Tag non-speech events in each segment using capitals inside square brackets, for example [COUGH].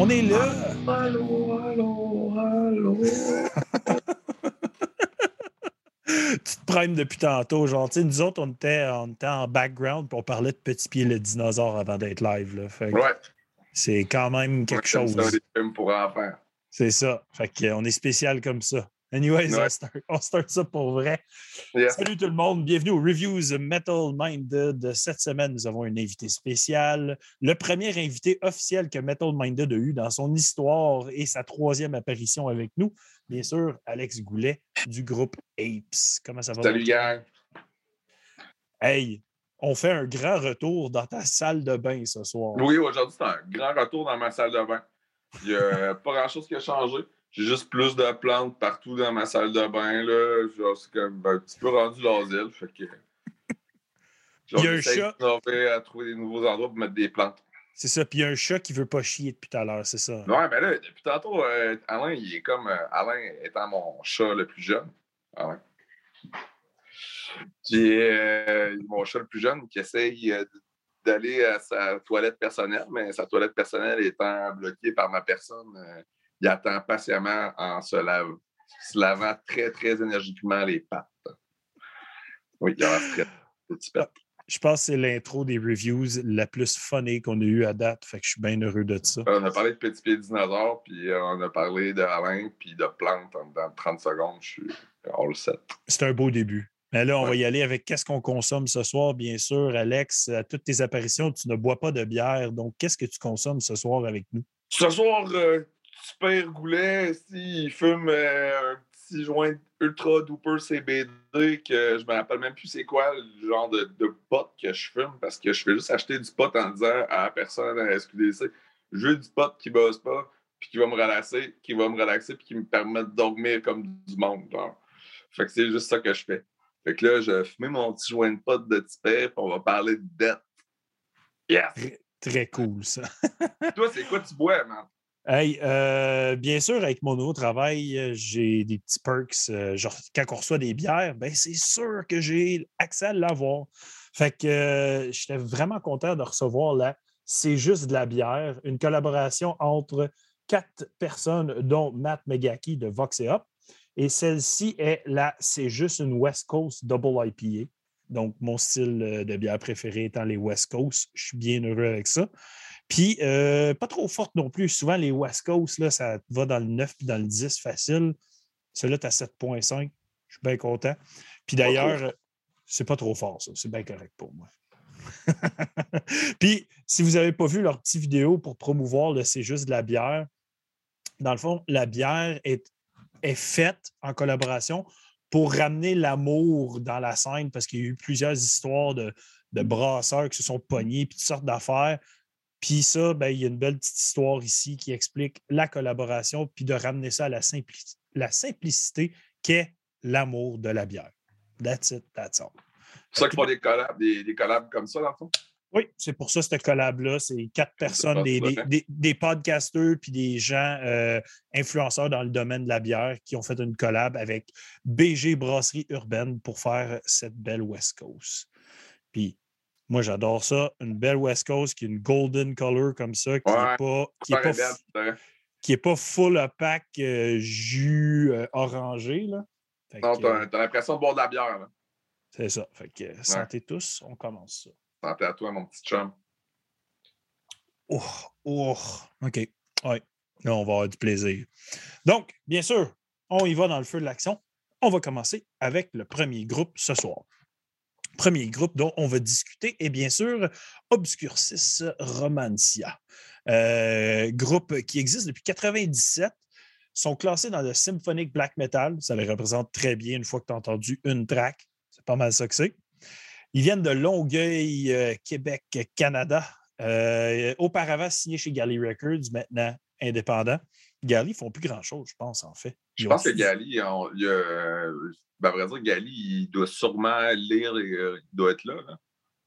On est là! Allô, allô, allô. [LAUGHS] tu te primes depuis tantôt. Genre, tu sais, nous autres, on était, on était en background puis on parlait de Petit Pied le dinosaure avant d'être live. Là. Fait que Ouais. C'est quand même quelque chose. films pour. C'est ça. Fait qu'on est spécial comme ça. Anyways, Ouais. on, start, on start ça pour vrai. Salut tout le monde, bienvenue aux Reviews Metal Minded. De cette semaine, nous avons un invité spécial, le premier invité officiel que Metal Minded a eu dans son histoire et sa troisième apparition avec nous. Bien sûr, Alex Goulet du groupe Apes. Comment ça va? Salut, gang. Hey, on fait un grand retour dans ta salle de bain ce soir. Oui, aujourd'hui, c'est un grand retour dans ma salle de bain. Il n'y a [LAUGHS] pas grand-chose qui a changé. J'ai juste plus de plantes partout dans ma salle de bain. Là. Genre, c'est comme un petit peu rendu l'asile. Fait que. Genre, [LAUGHS] Il y a un chat. à trouver des nouveaux endroits pour mettre des plantes. C'est ça, puis il y a un chat qui veut pas chier depuis tout à l'heure, c'est ça. Ouais, mais là, depuis tantôt, euh, Alain, il est comme. euh, Alain étant mon chat le plus jeune. Alain. Puis, euh, mon chat le plus jeune qui essaye d'aller à sa toilette personnelle, mais sa toilette personnelle étant bloquée par ma personne, il attend patiemment en se, lave, se lavant très, très énergiquement les pattes. Oui, il a très petit pet. Je pense que c'est l'intro des reviews la plus funny qu'on a eue à date, fait que je suis bien heureux de ça. On a parlé de petits pieds dinosaures, puis euh, on a parlé d'Alain, puis de plantes dans 30 secondes. Je suis all set. C'est un beau début. Mais là, on va y aller avec qu'est-ce qu'on consomme ce soir, bien sûr. Alex, à toutes tes apparitions, tu ne bois pas de bière. Donc, qu'est-ce que tu consommes ce soir avec nous? Ce soir, euh, Super Goulet, ici, il fume euh, un petit joint Ultra Duper CBD que je me rappelle même plus c'est quoi le genre de, de pot que je fume parce que je fais juste acheter du pot en disant à la personne à la SQDC je veux du pot qui bosse pas, puis qui va me relaxer, qui va me relaxer, puis qui me permet de dormir comme du monde. genre. Fait que c'est juste ça que je fais. Fait que là, je fume mon petit joint de pot de puis on va parler de dette. Yes! Très cool, ça. Toi, c'est quoi tu bois, man? Hey, euh, bien sûr, avec mon nouveau travail, euh, j'ai des petits perks. euh, genre, quand on reçoit des bières, ben, c'est sûr que j'ai accès à l'avoir. Fait que j'étais vraiment content de recevoir là. C'est juste de la bière, une collaboration entre quatre personnes, dont Matt Megaki de Vox et Up. Et celle-ci est la C'est juste une West Coast Double IPA. Donc, mon style de bière préféré étant les West Coast. Je suis bien heureux avec ça. Puis, euh, pas trop forte non plus. Souvent, les West Coast, là, ça va dans le 9 puis dans le 10 facile. Celui-là, tu as 7,5. Je suis bien content. Puis d'ailleurs, c'est pas trop fort, ça. C'est bien correct pour moi. [LAUGHS] puis, si vous n'avez pas vu leur petite vidéo pour promouvoir le C'est juste de la bière, dans le fond, la bière est, est faite en collaboration pour ramener l'amour dans la scène parce qu'il y a eu plusieurs histoires de, de brasseurs qui se sont pognés puis toutes sortes d'affaires. Puis ça, ben, il y a une belle petite histoire ici qui explique la collaboration puis de ramener ça à la, simpli- la simplicité qu'est l'amour de la bière. That's it, that's all. C'est ça qu'ils font des collabs, des, des collabs comme ça, dans le fond? Oui, c'est pour ça, cette collab-là. C'est quatre personnes, des, des, des, des podcasteurs puis des gens euh, influenceurs dans le domaine de la bière qui ont fait une collab avec BG Brasserie Urbaine pour faire cette belle West Coast. Puis moi, j'adore ça. Une belle West Coast qui a une golden color comme ça, qui n'est Ouais, pas, qui est pas, belle, qui est pas full opaque euh, jus euh, orangé. Là. Fait Non, t'as euh, t'as l'impression de boire de la bière. là. c'est ça. Fait que, euh, santé tous, on commence ça. Santé à toi, mon petit chum. Oh, oh, OK. Oui. Là, on va avoir du plaisir. Donc, bien sûr, on y va dans le feu de l'action. On va commencer avec le premier groupe ce soir. Premier groupe dont on va discuter est bien sûr Obscurcis Romancia. Euh, groupe qui existe depuis 1997, sont classés dans le symphonic black metal. Ça les représente très bien une fois que tu as entendu une track. C'est pas mal ça que c'est. Ils viennent de Longueuil, euh, Québec, Canada. Euh, auparavant signé chez Galley Records, maintenant indépendant. Gali font plus grand-chose, je pense, en fait. Je pense que Gali, il, il, ben, à vrai dire, Gali, il doit sûrement lire et il doit être là. là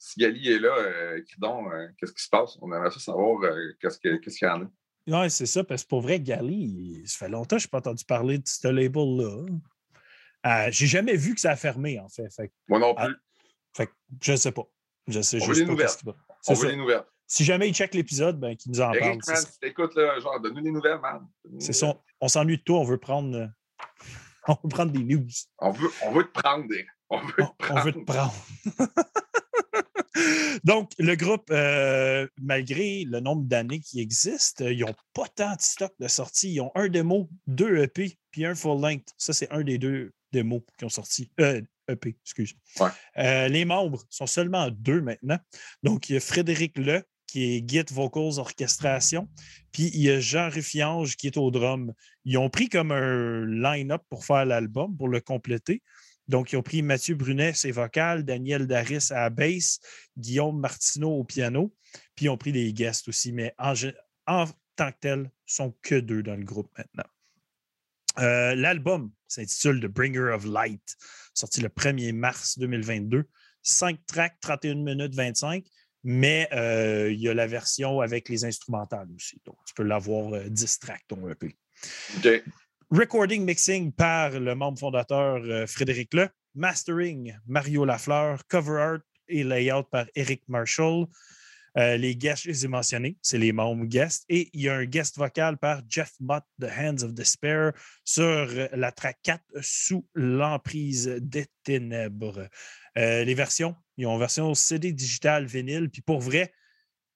si Gali est là, euh, donc, euh, qu'est-ce qui se passe? On aimerait ça savoir euh, qu'est-ce qu'il y en a. Oui, c'est ça, parce que pour vrai, Gali, ça fait longtemps que je n'ai pas entendu parler de ce label-là. Euh, J'ai jamais vu que ça a fermé, en fait. Moi non plus. fait je ne sais pas. Je sais On juste veut des pas. nouvelles. On veut des nouvelles. Si jamais il check l'épisode, ben, qu'il nous en parle. Eric, man, si t'écoutes, genre, donne-nous des nouvelles, man. C'est ça. On s'ennuie de toi, on veut prendre. [LAUGHS] on veut prendre des news. On veut, on veut te prendre des. On veut te prendre. On veut te prendre. [LAUGHS] Donc, le groupe, euh, malgré le nombre d'années qui existent, ils n'ont pas tant de stock de sortie. Ils ont un démo, deux EP, puis un full length. Ça, c'est un des deux démos qui ont sorti. Euh, EP, excuse. Ouais. Euh, les membres sont seulement deux maintenant. Donc, il y a Frédéric Le, qui est Git Vocals Orchestration, puis il y a Jean Ruffiange qui est au drum. Ils ont pris comme un line-up pour faire l'album, pour le compléter. Donc, ils ont pris Mathieu Brunet, ses vocales, Daniel Daris à la basse, Guillaume Martineau au piano, puis ils ont pris des guests aussi, mais en, tant que tel, sont que deux dans le groupe maintenant. Euh, L'album s'intitule The Bringer of Light, sorti le 1er mars 2022. 5 tracks, 31 minutes 25, mais euh, il y a la version avec les instrumentales aussi. Donc, tu peux l'avoir euh, 10 tracks, ton EP. OK. Recording mixing par le membre fondateur euh, Frédéric Le. Mastering, Mario Lafleur. Cover art et layout par Eric Marshall. Euh, les guests, je les ai mentionnés, c'est les membres guests. Et il y a un guest vocal par Jeff Mott, The Hands of Despair, sur euh, la track 4, Sous l'emprise des ténèbres. Euh, les versions, ils ont version CD digital, vinyle, puis pour vrai,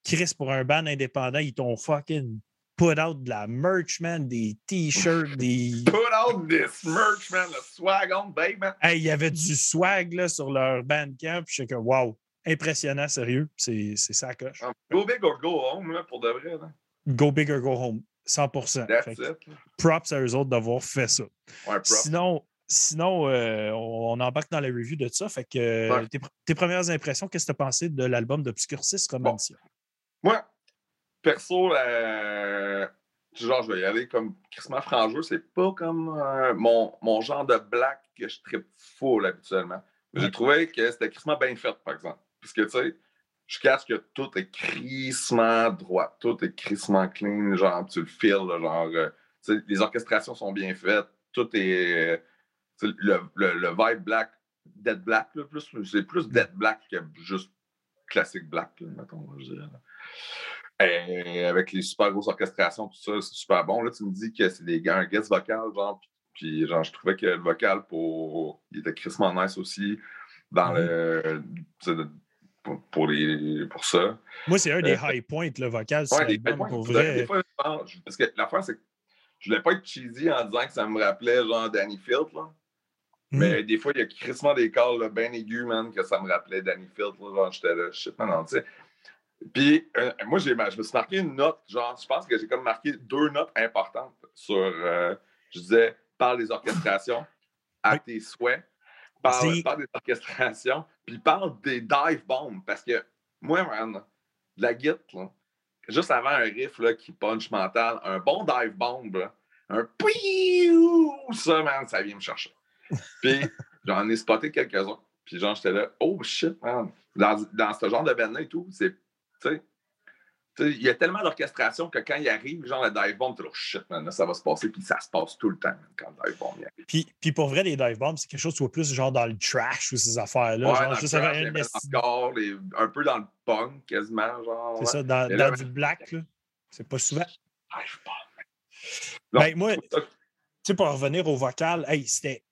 Chris, pour un band indépendant, ils t'ont fucking put out de la merch, man, des t-shirts, [LAUGHS] des. Put out this merch, man, le swag on, baby, man. Hey, il y avait du swag là, sur leur bandcamp. Je sais que, wow, impressionnant, sérieux. C'est ça la coche. Go big or go home, là, pour de vrai. Là. Go big or go home. 100 That's it. Props à eux autres d'avoir fait ça. Ouais. Sinon, sinon euh, on embarque dans la review de ça. Fait que euh, Ouais. tes, tes premières impressions, qu'est-ce que tu as pensé de l'album d'Obscurcis Romancia? Moi, perso, euh, genre, je vais y aller comme crissement frangeux. C'est pas comme euh, mon, mon genre de black que je tripe full habituellement. J'ai trouvé que c'était crissement bien fait, par exemple. Parce que, tu sais, je cache que tout est crissement droit, tout est crissement clean, genre, tu le files, genre, euh, tu sais, les orchestrations sont bien faites, tout est. euh, le, le, le vibe black, dead black, là, plus, c'est plus dead black que juste classique black, là, mettons, je dirais. Et avec les super grosses orchestrations, tout ça, c'est super bon. Là, tu me dis que c'est des gars, un guest vocal, genre, puis, genre, je trouvais que le vocal pour. Il était crissement nice aussi dans le. Sais, pour, pour les, pour ça. Moi, c'est un des Euh, high points, le vocal Ouais, des l'album, points. pour vrai. des fois, je- parce que l'affaire, c'est que je voulais pas être cheesy en disant que ça me rappelait genre Danny Field, là. Hmm. Mais des fois, il y a crissement des là, bien aigus, man, que ça me rappelait Danny Field. Là, genre, j'étais là, shit, man, non, tu sais. Puis, euh, moi, j'ai, je me suis marqué une note, genre, je pense que j'ai comme marqué deux notes importantes sur, euh, je disais, parle des orchestrations à Oui. tes souhaits, parle des orchestrations, puis parle des dive bombs, parce que moi, man, de la guitare, là, juste avant un riff là, qui punch mental, un bon dive bomb, là, un piou, ça, man, ça vient me chercher. [LAUGHS] Puis j'en ai spoté quelques-uns. Puis genre, j'étais là, oh shit, man. Dans, dans ce genre de band-là et tout, c'est, tu sais, il y a tellement d'orchestration que quand il arrive, genre le dive bomb, t'es là, oh shit, man, là, ça va se passer. Puis ça se passe tout le temps, man, quand le dive bomb y arrive. Puis, puis pour vrai, les dive bombs, c'est quelque chose qui soit plus genre dans le trash ou ces affaires-là. Ouais, genre, dans le juste trash, avec les un les- peu dans le punk, quasiment, genre. C'est ouais. ça, dans, là, du black, là. C'est pas souvent. Dive bomb. Ben, moi, tu sais, pour revenir au vocal, hey, c'était.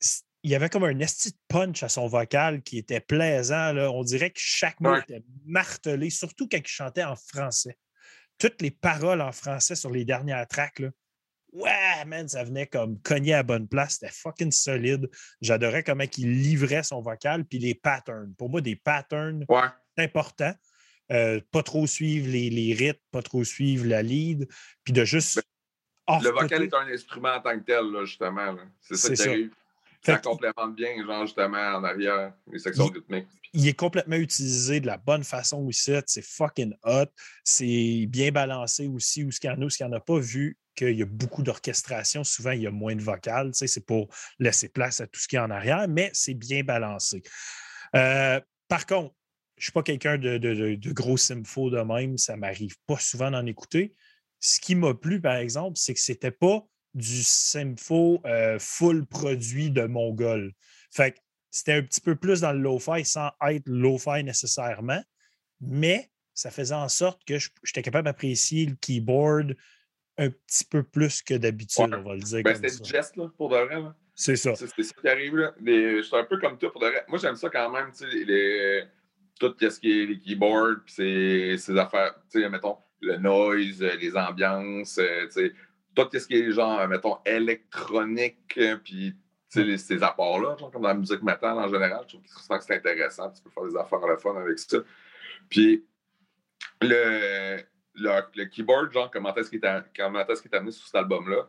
Il y avait comme un esti de punch à son vocal qui était plaisant. Là. On dirait que chaque mot Ouais. était martelé, surtout quand il chantait en français. Toutes les paroles en français sur les dernières tracks, là, ouais, man, ça venait comme cogner à la bonne place. C'était fucking solide. J'adorais comment il livrait son vocal, puis les patterns. Pour moi, des patterns, Ouais. c'est important. Euh, pas trop suivre les, les rythmes, pas trop suivre la lead, puis de juste. Le vocal est un instrument en tant que tel, là, justement. C'est ça qui arrive. Ça complémente bien, genre, justement, en arrière, les sections Il- rythmiques. il est complètement utilisé de la bonne façon aussi. C'est fucking hot. C'est bien balancé aussi. Où ce qu'il y en a, où ce qu'il n'y en a pas vu qu'il y a beaucoup d'orchestration. Souvent, il y a moins de vocales. C'est pour laisser place à tout ce qui est en arrière, mais c'est bien balancé. Euh, par contre, je ne suis pas quelqu'un de, de- de- de gros sympho de même. Ça ne m'arrive pas souvent d'en écouter. Ce qui m'a plu, par exemple, c'est que ce n'était pas du sympho euh, full produit de Mongol. Fait que c'était un petit peu plus dans le lo-fi sans être lo-fi nécessairement, mais ça faisait en sorte que j'étais capable d'apprécier le keyboard un petit peu plus que d'habitude, Ouais. on va le dire Ben, c'était du geste, là, pour de vrai. là. C'est ça. C'est ça qui arrive. là. Les- Je suis un peu comme toi pour de vrai. Moi, j'aime ça quand même, tu sais, les, tout ce qui est les keyboards, puis ces, ces affaires, tu sais, mettons, le noise, euh, les ambiances, euh, tu sais, tout ce qui est genre, mettons, électronique, euh, puis tu sais, les- ces apports-là, genre comme dans la musique métal en général, je trouve que c'est intéressant. Tu peux faire des affaires à la fun avec ça. Puis le, le, le keyboard, genre, comment est-ce qu'il est, comment est amené sur cet album-là?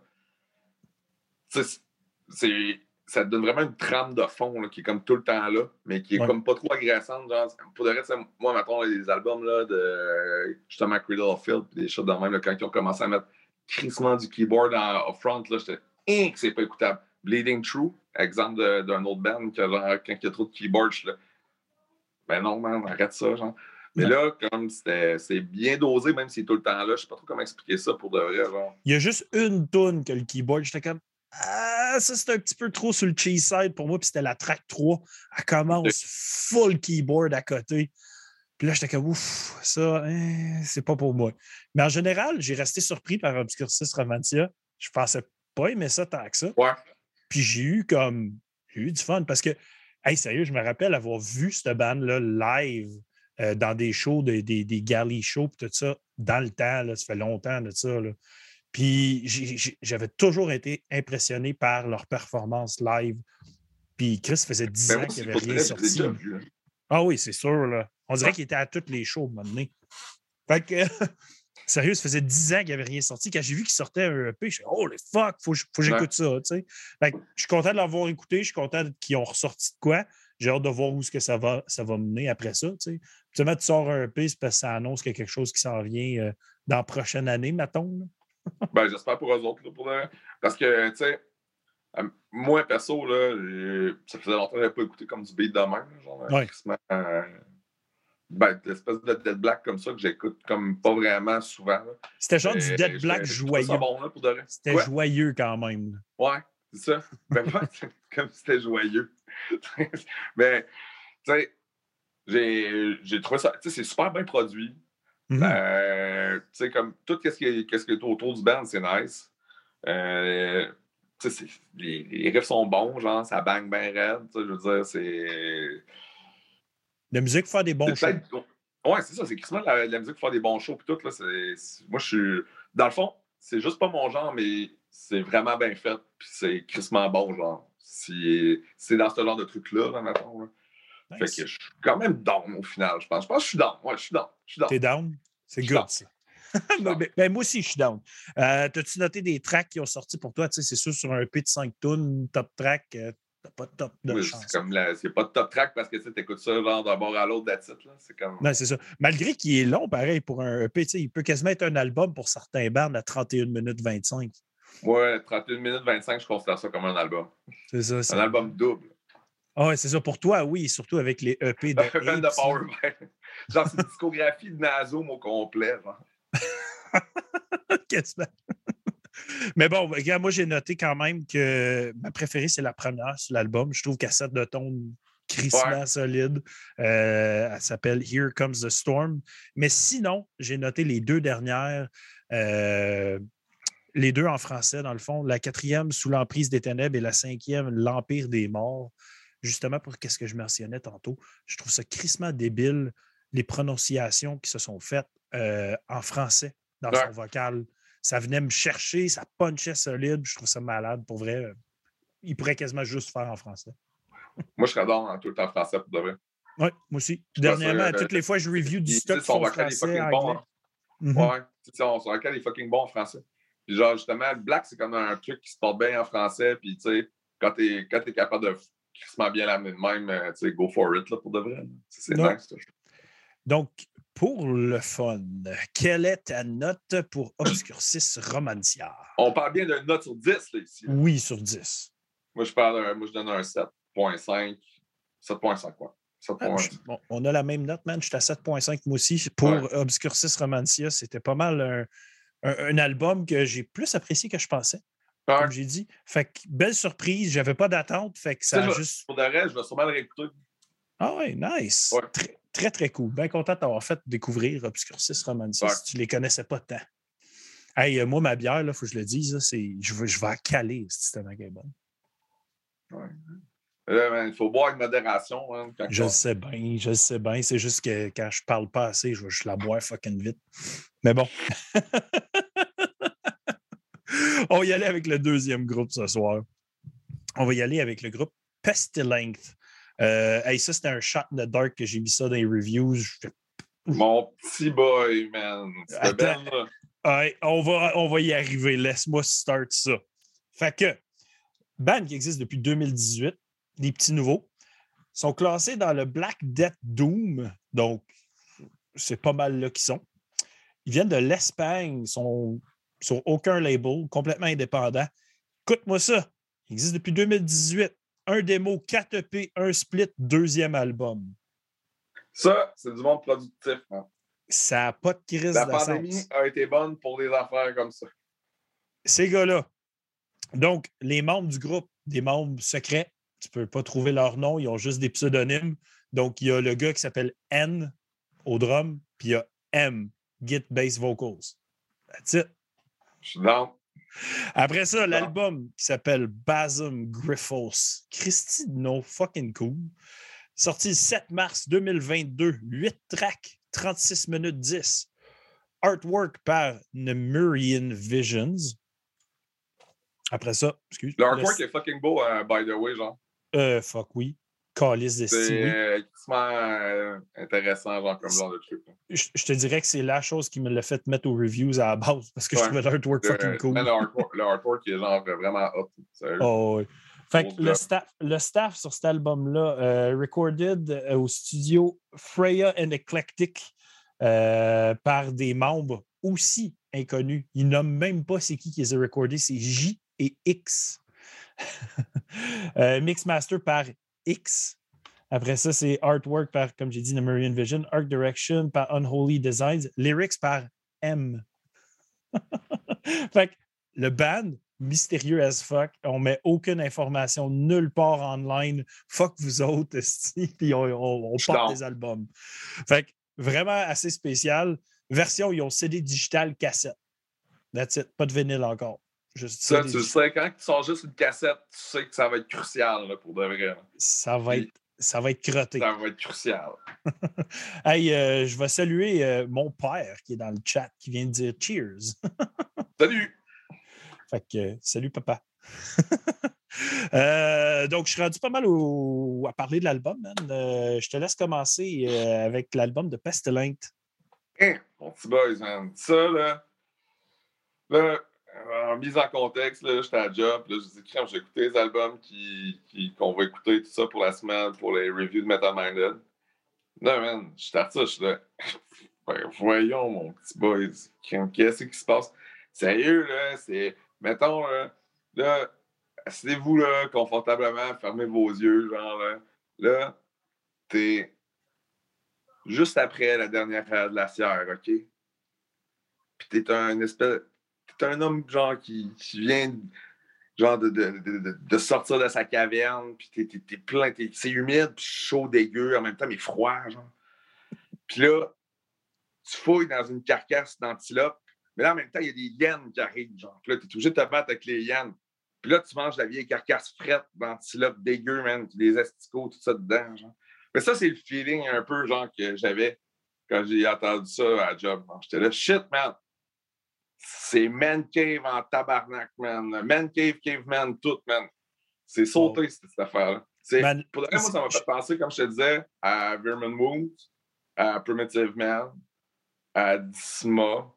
Tu sais, c'est ça te donne vraiment une trame de fond là, qui est comme tout le temps là, mais qui est Ouais. comme pas trop agressante. Genre, pour de vrai, moi, mettons, les albums là, de justement Cradle of Field, des choses de même, là, quand ils ont commencé à mettre crissement du keyboard en, au front, là, j'étais Hein, que c'est pas écoutable. Bleeding True, exemple d'un autre band, que, genre, quand il y a trop de keyboard, je suis là. Ben non, man, arrête ça, genre. Mais Ouais. là, comme c'est bien dosé, même si tout le temps là, je sais pas trop comment expliquer ça pour de vrai, genre. Il y a juste une toune que le keyboard, j'étais comme Ah, ça c'est un petit peu trop sur le cheese side pour moi, puis c'était la track 3. Elle commence [LAUGHS] full keyboard à côté. Puis là, j'étais comme ouf, ça, hein, c'est pas pour moi. Mais en général, j'ai resté surpris par Obscurcis Romantia. Je pensais pas aimer ça tant que ça. Ouais. Puis j'ai eu comme j'ai eu du fun parce que, hey, sérieux, je me rappelle avoir vu cette bande-là live euh, dans des shows, des, des, des galley shows, puis tout ça, dans le temps, là, ça fait longtemps de ça. là. Puis j'avais toujours été impressionné par leur performance live. Puis Chris faisait 10 Ben ans qu'il avait rien sorti. hein. Ah oui, c'est sûr. Là. On dirait qu'il était à toutes les shows, à un moment donné. Fait que, [LAUGHS] sérieux, ça faisait 10 ans qu'il n'y avait rien sorti. Quand j'ai vu qu'il sortait un EP, je suis oh les fuck, faut, faut que j'écoute ça. tu sais. Fait que je suis content de l'avoir écouté, je suis content qu'ils ont ressorti de quoi. J'ai hâte de voir où ce que ça va, ça va mener après ça. Tu sais. Tu sors un EP, c'est parce que ça annonce qu'il y a quelque chose qui s'en vient euh, dans la prochaine année, mettons. [LAUGHS] Ben, j'espère pour eux autres, là, pour vrai. Parce que, tu sais, euh, moi, perso, là, ça faisait longtemps que je n'avais pas écouté comme du beat de même, genre, Ouais. Ben, l'espèce de Dead Black comme ça que j'écoute comme pas vraiment souvent. C'était genre du Euh, Dead Black joyeux. bon. C'était joyeux quand même. Ouais, c'est ça. [LAUGHS] Ben, comme si c'était joyeux. Mais, [LAUGHS] tu sais, j'ai trouvé ça, tu sais, c'est super bien produit. Mhm. Euh, tu sais, comme tout ce qui est, qui est autour du band, c'est nice. Euh, tu sais, les, les riffs sont bons, genre, ça bang bien raide. Je veux dire, c'est. La musique, faire des bons shows. Ouais, c'est ça, c'est de la, musique pour faire des bons shows. Puis tout, là, moi, je suis. Dans le fond, c'est juste pas mon genre, mais c'est vraiment bien fait. Puis c'est crissement bon, genre. Si- C'est dans ce genre de truc-là, là, mettons. là. Fait que je suis quand même down au final, je pense. Je pense que je suis down. Ouais, je suis down. Je suis down. T'es down? C'est good, down. ça. [LAUGHS] Ben, moi aussi, je suis down. Euh, T'as-tu noté des tracks qui ont sorti pour toi? Tu sais, c'est sûr, sur un EP de 5 tonnes, top track, euh, t'as pas de top de Oui, chance. c'est comme la- c'est pas de top track parce que tu écoutes ça genre d'un bord à l'autre d'attitude. C'est comme. Non, c'est ça. Malgré qu'il est long, pareil, pour un EP, tu sais, il peut quasiment être un album pour certains bands à 31 minutes 25. Ouais, 31 minutes 25, je considère ça comme un album. C'est ça. c'est- Un album double. Ah ouais, c'est ça. Pour toi, oui, surtout avec les EP de. [LAUGHS] Power Genre, c'est une discographie de Nazum au complet. Genre. [LAUGHS] Quasiment. Mais bon, regarde, moi, j'ai noté quand même que ma préférée, c'est la première sur l'album. Je trouve qu'elle set de ton crissement Ouais. solide. Euh, elle s'appelle Here Comes the Storm. Mais sinon, j'ai noté les deux dernières, euh, les deux en français, dans le fond. La quatrième, Sous l'emprise des ténèbres, et la cinquième, L'Empire des morts. Justement pour qu'est-ce que je mentionnais tantôt. Je trouve ça crissement débile, les prononciations qui se sont faites euh, en français dans Ouais. son vocal. Ça venait me chercher, ça punchait solide. Je trouve ça malade. Pour vrai, il pourrait quasiment juste faire en français. Moi, je serais dans tout le temps français pour de vrai. Oui, moi aussi. Dernièrement, toutes les fois, je review du stock son français. Bon, Ouais, son vocal est fucking bon en français. Puis genre, justement, Black, c'est comme un truc qui se porte bien en français. Puis, tu sais, quand t'es es capable de crissement bien l'amener de même, euh, tu sais, go for it, là, pour de vrai. C'est nice, ça. Donc, pour le fun, quelle est ta note pour Obscurcis Romancia? On parle bien d'une note sur 10, là, ici. Oui, sur 10. Moi, je, parle, moi, je donne un 7.5. 7.5, quoi. Ah, on a la même note, man. Je suis à 7.5 moi aussi. Pour Obscurcis Romancia, c'était pas mal un, album que j'ai plus apprécié que je pensais. Comme j'ai dit. Fait que belle surprise, j'avais pas d'attente. Fait que ça a juste. Pour reste, je vais sûrement le réécouter. Ah ouais, nice. Très, très, très cool. Bien content d'avoir fait découvrir Obscurcis Romancia si tu les connaissais pas tant. Hey, euh, moi, ma bière, il faut que je le dise, c'est, je, vais, je vais caler si c'était ma bonne. Ouais. Il faut boire avec modération. Hein, je le sais bien, je le sais bien. C'est juste que quand je parle pas assez, je la boire fucking vite. Mais bon. [LAUGHS] On va y aller avec le deuxième groupe ce soir. On va y aller avec le groupe Pestilength. Euh, hey, ça, c'était un shot in the dark que j'ai mis ça dans les reviews. Mon petit boy, man. Attends, on, va, on va y arriver. Laisse-moi start ça. Fait que, band qui existe depuis 2018, des petits nouveaux, sont classés dans le Black Death Doom. Donc, c'est pas mal là qu'ils sont. Ils viennent de l'Espagne, ils sont sur aucun label, complètement indépendants. Écoute-moi ça. Ils existent depuis 2018. Un démo, 4 EP, un split, deuxième album. Ça, c'est du monde productif. Hein. Ça n'a pas de crise La pandémie a été bonne pour des affaires comme ça. Ces gars-là. Donc, les membres du groupe, des membres secrets, tu ne peux pas trouver leur nom, ils ont juste des pseudonymes. Donc, il y a le gars qui s'appelle N au drum, puis il y a M, Git Bass Vocals. That's it. Je suis down. Après ça, l'album qui s'appelle Basum Griffos. Christy, no fucking cool. Sorti le 7 mars 2022. 8 tracks, 36 minutes 10. Artwork par Nemurian Visions. Après ça, excuse. Le artwork est fucking beau, uh, by the way, genre. Euh, fuck oui. Calice de C'est extrêmement euh, intéressant, genre, comme genre de truc. Je, te dirais que c'est la chose qui me l'a fait mettre aux reviews à la base, parce que je trouvais l'artwork fucking cool. le, artwork, le artwork est genre vraiment hot. Oh, oui. Fait que le staff, le staff sur cet album-là, euh, recorded euh, au studio Freya and Eclectic par des membres aussi inconnus. Ils nomment même pas c'est qui qui les a recordés, c'est J et X. [LAUGHS] Mix Master par X. Après ça, c'est Artwork par, comme j'ai dit, Nemurian Vision. Art Direction par Unholy Designs. Lyrics par M. [LAUGHS] fait que le band, mystérieux as fuck. On met aucune information nulle part online. Fuck vous autres, [LAUGHS] puis on, on, porte des albums. Fait que vraiment assez spécial. Version, ils ont CD digital cassette. That's it. Pas de vinyle encore ça, tu sais, quand tu sors juste une cassette, tu sais que ça va être crucial pour de vrai. Ça va être. Ça va être crotté. Ça va être crucial. [LAUGHS] hey, euh, je vais saluer euh, mon père qui est dans le chat, qui vient de dire cheers. [LAUGHS] salut! Fait que, salut papa. [LAUGHS] Euh, donc, je suis rendu pas mal à parler de l'album, je te laisse commencer avec l'album de Pestilent. Hein, mon petit boys, man. Ça, là, là en mise en contexte, j'étais à job, là, je dis, j'ai écouté les albums qu'on va écouter, tout ça pour la semaine, pour les reviews de Metal Minded. Non, man, je suis je là. [LAUGHS] Ben, voyons, mon petit boy, qu'est-ce qui se passe? Sérieux, là, c'est. Mettons, là, là asseyez-vous, là, confortablement, fermez vos yeux, genre, là. Là, t'es juste après la dernière de la sierre, OK? Puis t'es un espèce t'es un homme genre qui, vient genre de, de, de, sortir de sa caverne, puis t'es, t'es, plein, c'est humide, puis chaud, dégueu, en même temps, mais froid, genre. Puis là, tu fouilles dans une carcasse d'antilope, mais là, en même temps, il y a des hyènes qui arrivent, genre. Puis là, t'es obligé de te battre avec les hyènes. Puis là, tu manges la vieille carcasse frette d'antilope dégueu, man, puis des asticots, tout ça dedans, genre. Mais ça, c'est le feeling un peu, genre, que j'avais quand j'ai entendu ça à la job. J'étais là, shit, man, c'est Man Cave en tabarnak, man. Man Cave, Caveman, tout, man. C'est sauté, cette, cette affaire-là. Man, Pour le moi, ça m'a fait penser, comme je te disais, à Vermin Wounds, à Primitive Man, à Disma,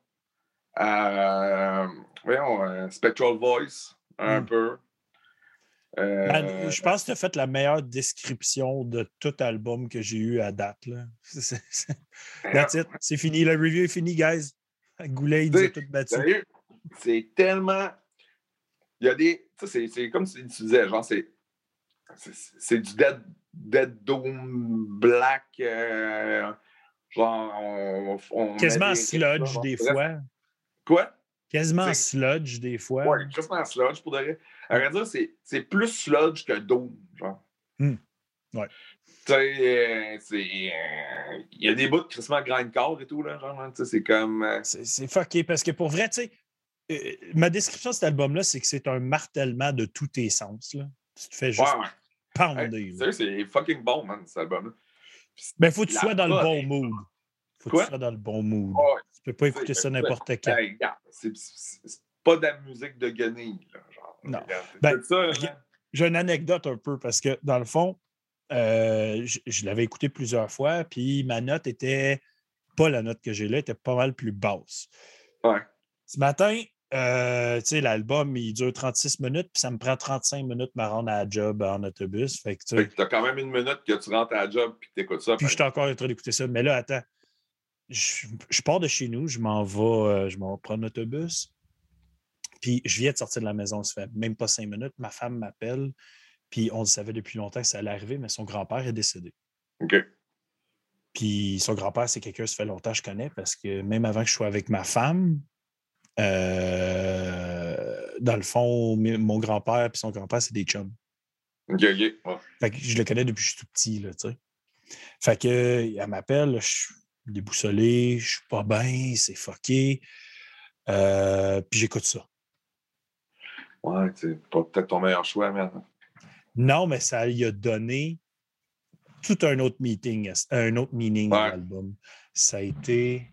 à euh, voyons, Spectral Voice, un Mm. peu. Euh, Man, je pense que tu as fait la meilleure description de tout album que j'ai eu à date. [LAUGHS] C'est- c'est- That's it. C'est fini. Le review est fini, guys. [LAUGHS] Goulet, il nous tout battu. C'est tellement. Il y a des. Tu sais, c'est- comme tu tu disais, genre, c'est. c'est- du Dead, Dead Doom Black. euh, genre, on. Quasiment des- sludge des fois. Quoi? Quasiment sludge des fois. Ouais, quasiment sludge pour de vrai. À vrai dire, c'est- plus sludge que Doom, genre. Hmm. Ouais. Tu sais, euh, euh, Il y a des bouts de crissement grindcore et tout, là, genre, hein, tu sais, c'est comme. euh, C'est fucké parce que pour vrai, tu sais, euh, ma description de cet album-là, c'est que c'est un martèlement de tous tes sens. Là. Tu te fais juste ouais, ouais. pounder. Hey, là. sérieux, c'est fucking bon, man, cet album-là. Ben, faut que tu sois dans le bon mood. Faut que tu sois dans le bon mood. Tu peux pas écouter ça n'importe quand. Hey, c'est pas de la musique de guenille, là, genre. Non. Ben, ça, regarde, J'ai une anecdote un peu parce que, dans le fond, euh, je, je l'avais écouté plusieurs fois, puis ma note était pas la note que j'ai là, était pas mal plus basse. Ouais. Ce matin, euh, tu sais, l'album, il dure 36 minutes, puis ça me prend 35 minutes de me rendre à la job en autobus. Fait que, tu t'as quand même une minute que tu rentres à la job puis que t'écoutes ça. puis je suis encore en train d'écouter ça. Mais là, attends. Je, je pars de chez nous, je m'en vais, euh, je m'en vais prendre l'autobus. Puis je viens de sortir de la maison, ça fait même pas cinq minutes. Ma femme m'appelle, puis on le savait depuis longtemps que ça allait arriver, mais son grand-père est décédé. OK. Puis son grand-père, c'est quelqu'un que ça fait longtemps que je connais parce que même avant que je sois avec ma femme, euh, dans le fond, mon grand-père et son grand-père, c'est des chums. OK, OK. Fait que je le connais depuis que je suis tout petit, là, tu sais. Fait que, elle m'appelle, je suis déboussolé, je suis pas bien, c'est fucké. Euh, puis j'écoute ça. Ouais, c'est peut-être ton meilleur choix, man. Non, mais ça lui a donné tout un autre meeting, un autre meaning Ouais. à l'album. Ça a été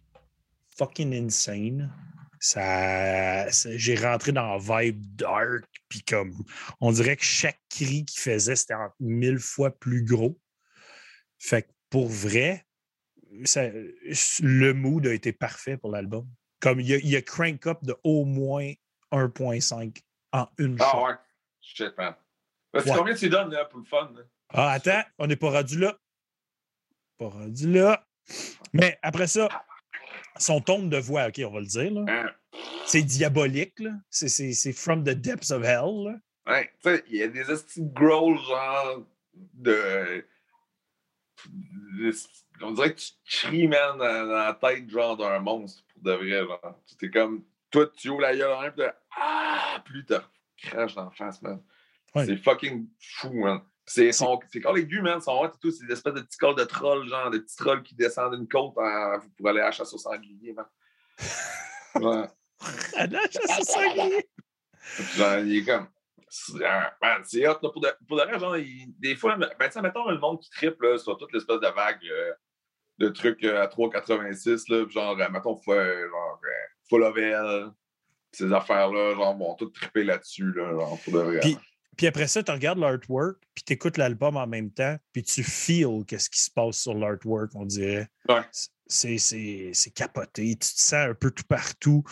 fucking insane. Ça, ça- j'ai rentré dans un vibe dark, puis comme on dirait que chaque cri qu'il faisait, c'était mille fois plus gros. Fait que pour vrai, ça- le mood a été parfait pour l'album. Comme il y a, il y a crank up de au moins 1.5 en une Ah shot. ouais. Shit, man. Parce Ouais. Combien tu donnes là, pour le fun? là? Ah, attends, on n'est pas rendu là. Pas rendu là. Mais après ça, son ton de voix, OK, on va le dire, là, Hein? c'est diabolique. là. C'est- C'est c'est from the depths of hell. là. Ouais, tu sais, il y a des de growls, genre, de... de- On dirait que tu cries, man, dans, la tête, genre, d'un monstre, pour de vrai, genre. T'es comme... Toi, tu ouvres la gueule en un, puis Ah! T'as crache dans la face, man. Ouais. C'est fucking fou, man. C'est son... c'est quand aigu, man, son hot et tout, c'est des espèces de petits corps de trolls, genre, des petits trolls qui descendent d'une côte pour aller à la chasse au sanglier, man. [LAUGHS] Ouais. Je sais ça, Guy. Genre, il est comme. euh, man, c'est hot, là, pour de, pour de vrai, genre, il- des fois, ben, tu mettons le monde qui triple là, sur toute l'espèce de vague euh, de trucs euh, à 3,86, là, genre, mettons, full, euh, genre, full level, ces affaires-là, genre, vont tout tripper là-dessus, là, genre, pour de vrai. Puis, puis après ça, tu regardes l'artwork, puis tu écoutes l'album en même temps, puis tu feels qu'est-ce qui se passe sur l'artwork, on dirait. Ouais. C'est- capoté, tu te sens un peu tout partout.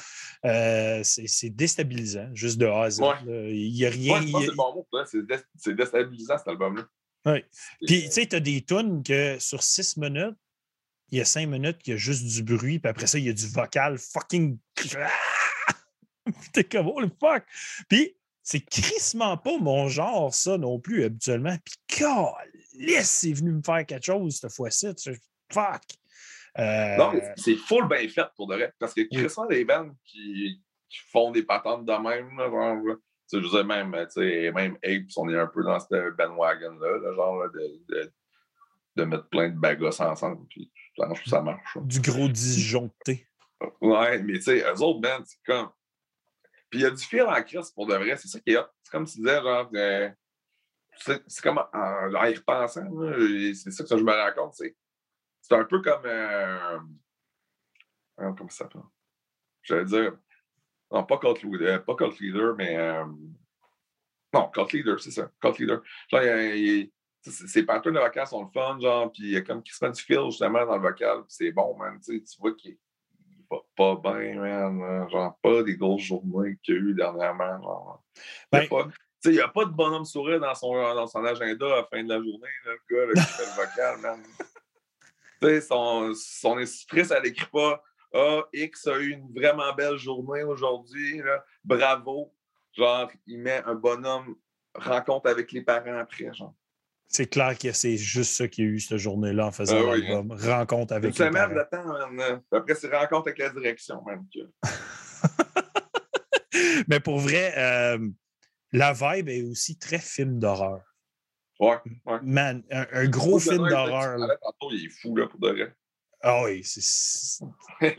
Euh, c'est déstabilisant, juste de A à Z. Ouais. Il n'y a rien. A- c'est bon dé- déstabilisant, cet album-là. Ouais. C'est- Puis, tu sais, tu as des tunes que sur six minutes, il y a cinq minutes, il y a juste du bruit, puis après ça, il y a du vocal fucking. [LAUGHS] T'es comme, oh le fuck! Puis, c'est crissement pas mon genre, ça non plus, habituellement. Puis, calisse, c'est venu me faire quelque chose cette fois-ci. Fuck! Euh, Non, mais c'est full bien fait pour de vrai. Parce que Christian, des bandes qui, qui font des patentes de même, là, genre, là, tu sais, je veux dire, même, tu sais, même Apes, on est un peu dans ce bandwagon-là, là, genre, là, de, de, de mettre plein de bagosses ensemble, puis ça marche, ça marche. du gros disjoncté. Ouais, mais tu sais, eux autres bands, c'est comme. Puis il y a du fil en crise pour de vrai, c'est ça qui est hot. C'est comme tu disais, genre, euh, c'est comme en, y repensant, c'est ça que je me rends compte, c'est c'est un peu comme. euh, euh, comment ça s'appelle? J'allais dire. Non, pas Cult Leader, pas Cult Leader, mais. euh, non, Cult Leader, c'est ça. Cult Leader. Genre, y a- y a- ces patterns de vocal sont le fun, genre, puis il y a comme Chris Field justement dans le vocal, c'est bon, man. Tu vois qu'il pas bien, man. hein, Genre, pas des grosses journées qu'il y a eu dernièrement. Genre. Il y a Ben- il n'y a pas de bonhomme sourire dans son, dans son agenda à la fin de la journée, là, le gars là, qui fait le vocal, man. Son, son instructrice, elle n'écrit pas Ah, X a eu une vraiment belle journée aujourd'hui, bravo. Genre, il met un bonhomme rencontre avec les parents après, genre. C'est clair que c'est juste ça qu'il y a eu cette journée-là en faisant Ah oui, l'album. Rencontre Une avec les semaine parents. de temps. Après, c'est rencontre avec la direction, que- [LAUGHS] Mais pour vrai, euh, la vibe est aussi très film d'horreur. Ouais, ouais. Man, un, un gros film d'horreur. il est fou, là, pour de vrai. Ah oui, c'est- [LAUGHS]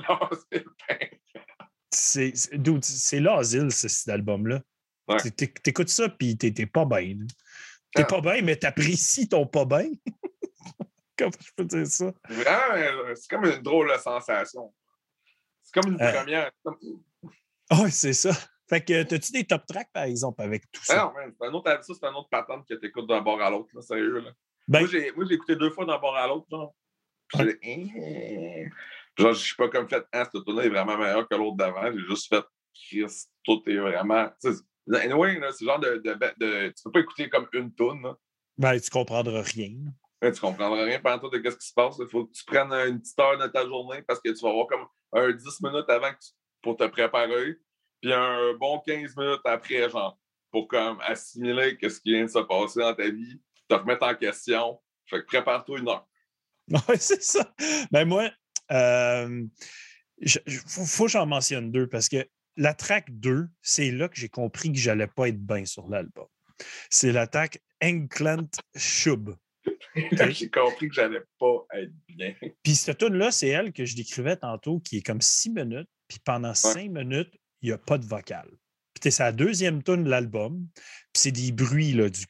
c'est. C'est l'asile, ce- cet album-là. Ouais. T'écoutes ça, puis t'es t'es pas bien. T'es Ah. pas bien, mais t'apprécies ton pas bien. [LAUGHS] Comment je peux dire ça? Vraiment, c'est comme une drôle de sensation. C'est comme une Euh. première. Ah oui, c'est ça. Fait que, t'as-tu des top tracks, par exemple, avec tout Ah ça? non, man, c'est un autre, ça, c'est un autre pattern que tu écoutes d'un bord à l'autre, là, sérieux. Là. Ben- Moi, j'ai moi, j'ai écouté deux fois d'un bord à l'autre, genre. Puis j'ai dit, Eh. Genre, je suis pas comme fait, ah, cette tune est vraiment meilleure que l'autre d'avant. J'ai juste fait, Chris, tout est vraiment. Anyway, là, c'est le genre de, de, de- Tu peux pas écouter comme une tune, là. Ben, tu comprendras rien. Là, tu comprendras rien pendant tout de ce qui se passe. Il faut que tu prennes une petite heure de ta journée parce que tu vas avoir comme un 10 minutes avant que tu- pour te préparer, puis un bon 15 minutes après, genre, pour comme assimiler que ce qui vient de se passer dans ta vie, te remettre en question. Fait que prépare-toi une heure. [LAUGHS] Oui, c'est ça. Ben moi, euh, je- je- faut, faut que j'en mentionne deux parce que la track 2, c'est là que j'ai compris que j'allais pas être bien sur l'album. C'est la track Enklant Shub. [LAUGHS] J'ai compris que j'allais pas être bien. Puis cette tune-là, c'est elle que je décrivais tantôt, qui est comme six minutes, puis pendant cinq minutes, il n'y a pas de vocal. Puis c'est la deuxième tune de l'album, puis c'est des bruits, là, du...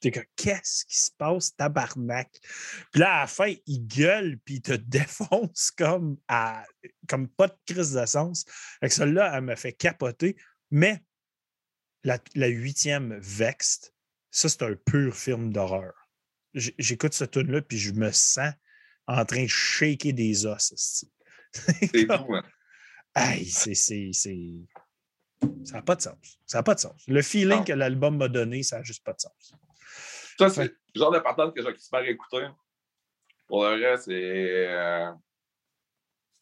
T'es comme, qu'est-ce qui se passe, tabarnak? Puis là, à la fin, il gueule, puis il te [LAUGHS] défonce comme, à, comme pas de crise de sens. Fait que celle-là, elle me fait capoter. Mais la, la huitième, Vexed, ça, c'est un pur film d'horreur. J'écoute ce tune-là, puis je me sens en train de shaker des os. [LAUGHS] C'est hein? Aïe, c'est. c'est- c'est- Ça n'a pas de sens. Ça n'a pas de sens. Le feeling Non. que l'album m'a donné, ça n'a juste pas de sens. Ça, c'est le genre de patente que j'ai super écouté. Pour le reste, c'est. euh,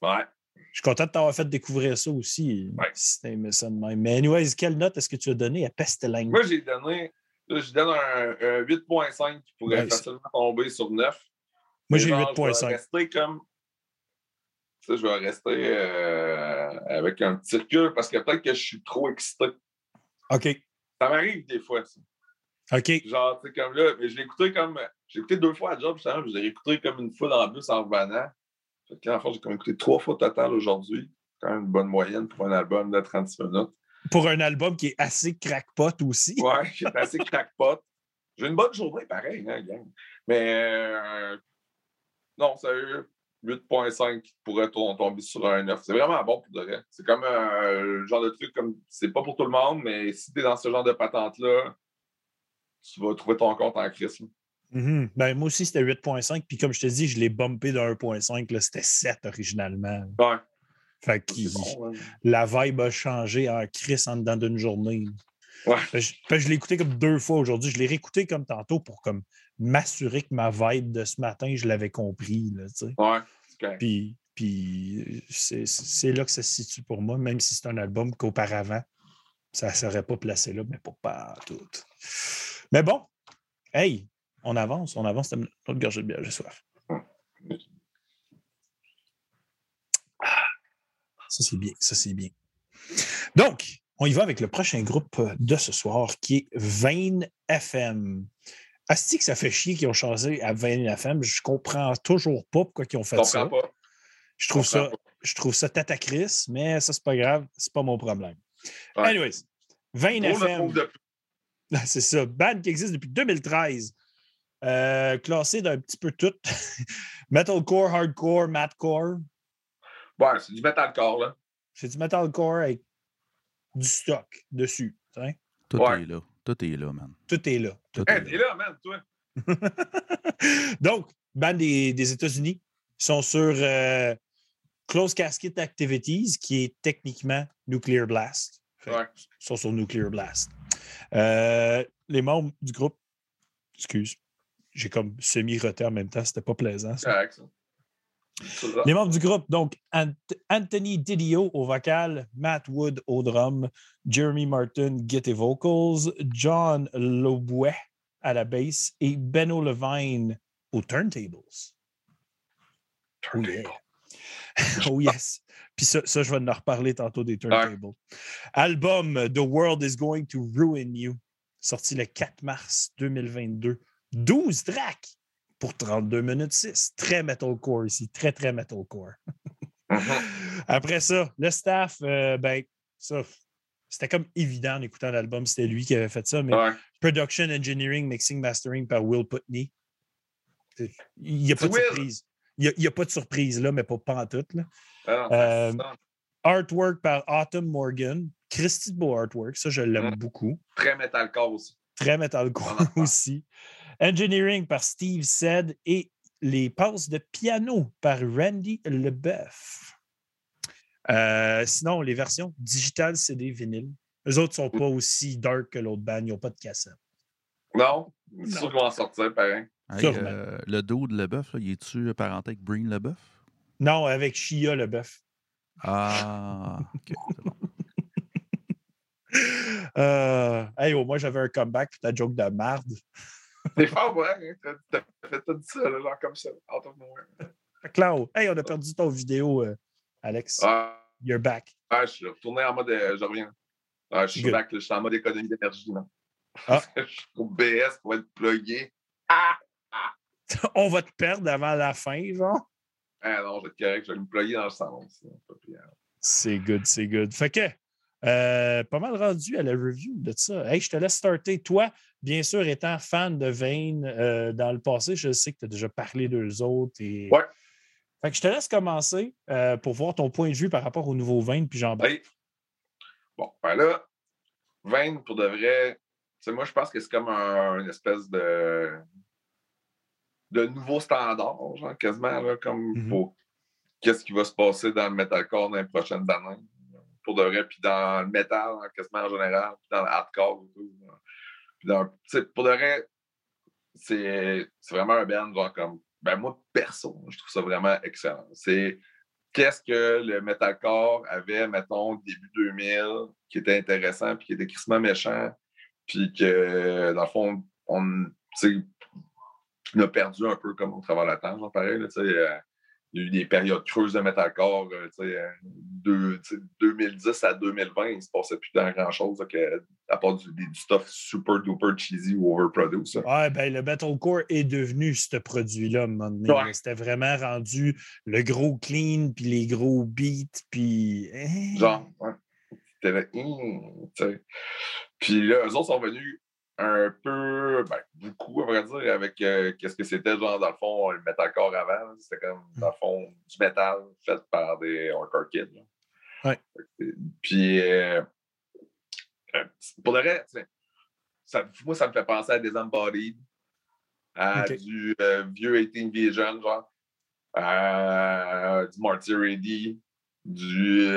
Ouais. Je suis content de t'avoir fait découvrir ça aussi. Ouais. Si t'as aimé ça de même. Mais, anyways, quelle note est-ce que tu as donné à Pesteleng? Moi, j'ai donné. là, Je donne un, un 8.5 qui pourrait Nice. facilement tomber sur 9. Moi, j'ai genre, Je vais 8.5. rester comme. Ça, je vais rester euh, avec un petit recul parce que peut-être que je suis trop excité. OK. Ça m'arrive des fois, ça. OK. Genre, tu sais, comme là, mais je l'ai écouté comme. J'ai écouté deux fois à job, justement, je l'ai écouté comme une fois dans le bus en revenant. Fait que là, en fait, j'ai comme écouté trois fois total aujourd'hui. Quand même une bonne moyenne pour un album de 36 minutes. Pour un album qui est assez crackpot aussi. Ouais, [LAUGHS] j'ai assez crackpot. J'ai une bonne journée, pareil, hein, gang. Mais euh, non, sérieux, 8.5 qui pourrait tom- tomber sur un 9. C'est vraiment bon pour de vrai. C'est comme euh, le genre de truc comme. C'est pas pour tout le monde, mais si t'es dans ce genre de patente-là, tu vas trouver ton compte en crise. là. Mhm. Ben, moi aussi, c'était 8.5. Puis comme je te dis, je l'ai bumpé de 1.5. là, C'était 7 originalement. Ouais, Fait que bon. la vibe a changé en crise en dedans d'une journée. Ouais. Fait je, je l'ai écouté comme deux fois aujourd'hui. Je l'ai réécouté comme tantôt pour comme m'assurer que ma vibe de ce matin, je l'avais compris. Là. Ouais. Puis, puis c'est là que ça se situe pour moi, même si c'est un album qu'auparavant, ça ne serait pas placé là, mais pour pas tout. Mais bon, hey, on avance, on avance. Autre gorgée de bière, j'ai soif. Ah, Ça, c'est bien, ça, c'est bien. Donc, on y va avec le prochain groupe de ce soir qui est Vane FM. Asti que ça fait chier qu'ils ont changé à Vane FM. Je comprends toujours pas pourquoi ils ont fait Je ça. comprends pas. Je trouve ça, comprends je trouve ça tatacris, mais ça, c'est pas grave. C'est pas mon problème. Ouais. Anyways, de FM. de- [LAUGHS] C'est ça. Band qui existe depuis 2013. Euh, classé d'un petit peu tout. [LAUGHS] Metalcore, hardcore, mathcore. Ouais, c'est du metalcore, là. C'est du metalcore avec du stock dessus. Tout Ouais. est là. Tout est là, man. Tout est là. Tout Hey, est t'es là. là, man, toi. [LAUGHS] Donc, band des, des États-Unis ils sont sur euh, Close Casket Activities, qui est techniquement Nuclear Blast. Fait Ouais. Ils sont sur Nuclear Blast. Euh, les membres du groupe, excuse, j'ai comme semi-roté en même temps, c'était pas plaisant. ça. Les membres du groupe, donc Ant- Anthony Didio au vocal, Matt Wood au drum, Jeremy Martin, guitare vocals, John Lobouet à la basse et Benno Levine aux turntables. Yeah. [LAUGHS] oh yes. Puis ça, ça, je vais en reparler tantôt des turntables. Album The World is Going to Ruin You, sorti le 4 mars 2022. 12 tracks pour 32 minutes 6. Très metalcore ici, très, très metalcore. Mhm. [LAUGHS] Après ça, le staff, euh, ben, ça, c'était comme évident en écoutant l'album, c'était lui qui avait fait ça, mais Ouais. Production, Engineering, Mixing, Mastering par Will Putney. Il n'y a pas de Will. surprise. Il n'y a, pas de surprise là, mais pas, pas en tout. Là. Ah, Euh. Artwork par Autumn Morgan. Christy de beau artwork, ça je l'aime Mm. beaucoup. Très metalcore aussi. Très metalcore [LAUGHS] aussi. Engineering par Steve Sed et les passes de piano par Randy Leboeuf. Euh, sinon, les versions digitales CD vinyle. Les autres sont pas aussi dark que l'autre band, ils n'ont pas de cassette. Non, c'est Non. sûr qu'ils vont en sortir, pareil. Hey, euh, le dos de Leboeuf, il est-tu parenté avec Breen Leboeuf? Non, avec Shia Leboeuf. Ah, ok. [LAUGHS] c'est bon. Euh, hey, au moins, j'avais un comeback pour ta joke de marde. T'es fort, ouais. hein, T'as tout ça, là, genre comme ça. out of nowhere. [LAUGHS] Oh, hey, on a perdu ton vidéo, euh, Alex. Ah, You're back. ah, je suis retourné en mode. euh, je reviens. Ah, je suis Good. back, là, je suis en mode économie d'énergie. Ah. [LAUGHS] je suis au BS pour être plugué. Ah! [LAUGHS] on va te perdre avant la fin, genre. Ah non, je vais être correct, je vais me plugger dans le pire. C'est good, c'est good. Fait que, euh, pas mal rendu à la review de ça. Hey, je te laisse starter. Toi, bien sûr, étant fan de Vane euh, dans le passé, je sais que tu as déjà parlé d'eux autres. Et... Ouais. Fait que je te laisse commencer euh, pour voir ton point de vue par rapport au nouveau Vane, puis j'embarque. Hey. Bon, ben là, Vane, pour de vrai, tu sais, moi, je pense que c'est comme un, une espèce de, de nouveau standard, genre, quasiment, là, comme Mhm. pour qu'est-ce qui va se passer dans le metalcore dans les prochaines années. Pour de vrai, puis dans le metal, quasiment en général, puis dans le hardcore. Puis dans, pour de vrai, c'est vraiment un band, genre comme, ben moi, perso, je trouve ça vraiment excellent. C'est qu'est-ce que le metalcore avait, mettons, début 2000, qui était intéressant, puis qui était crissement méchant, puis que, dans le fond, on, on a perdu un peu comme au travers de la temps, genre pareil, là, tu sais, euh, il y a eu des périodes creuses de metalcore, euh, euh, de, tu sais, 2010 à 2020, il se passait plus dans grand-chose, à part du, du stuff super duper cheesy ou overproduced. là. Ouais, ben, le Metalcore est devenu ce produit-là. Ouais. C'était vraiment rendu le gros clean, puis les gros beats, puis. hein? Genre, ouais. C'était là, sais. Puis là, eux autres sont venus un peu, ben, beaucoup, à vrai dire, avec euh, qu'est-ce que c'était, genre, dans le fond, le metalcore avant. C'était comme, dans le fond, du métal fait par des hardcore kids. là. Ouais. Puis, euh, euh, pour le reste, ça, moi, ça me fait penser à des Embodied, à du euh, vieux 18 Vision, genre, à du Marty Reddy, du.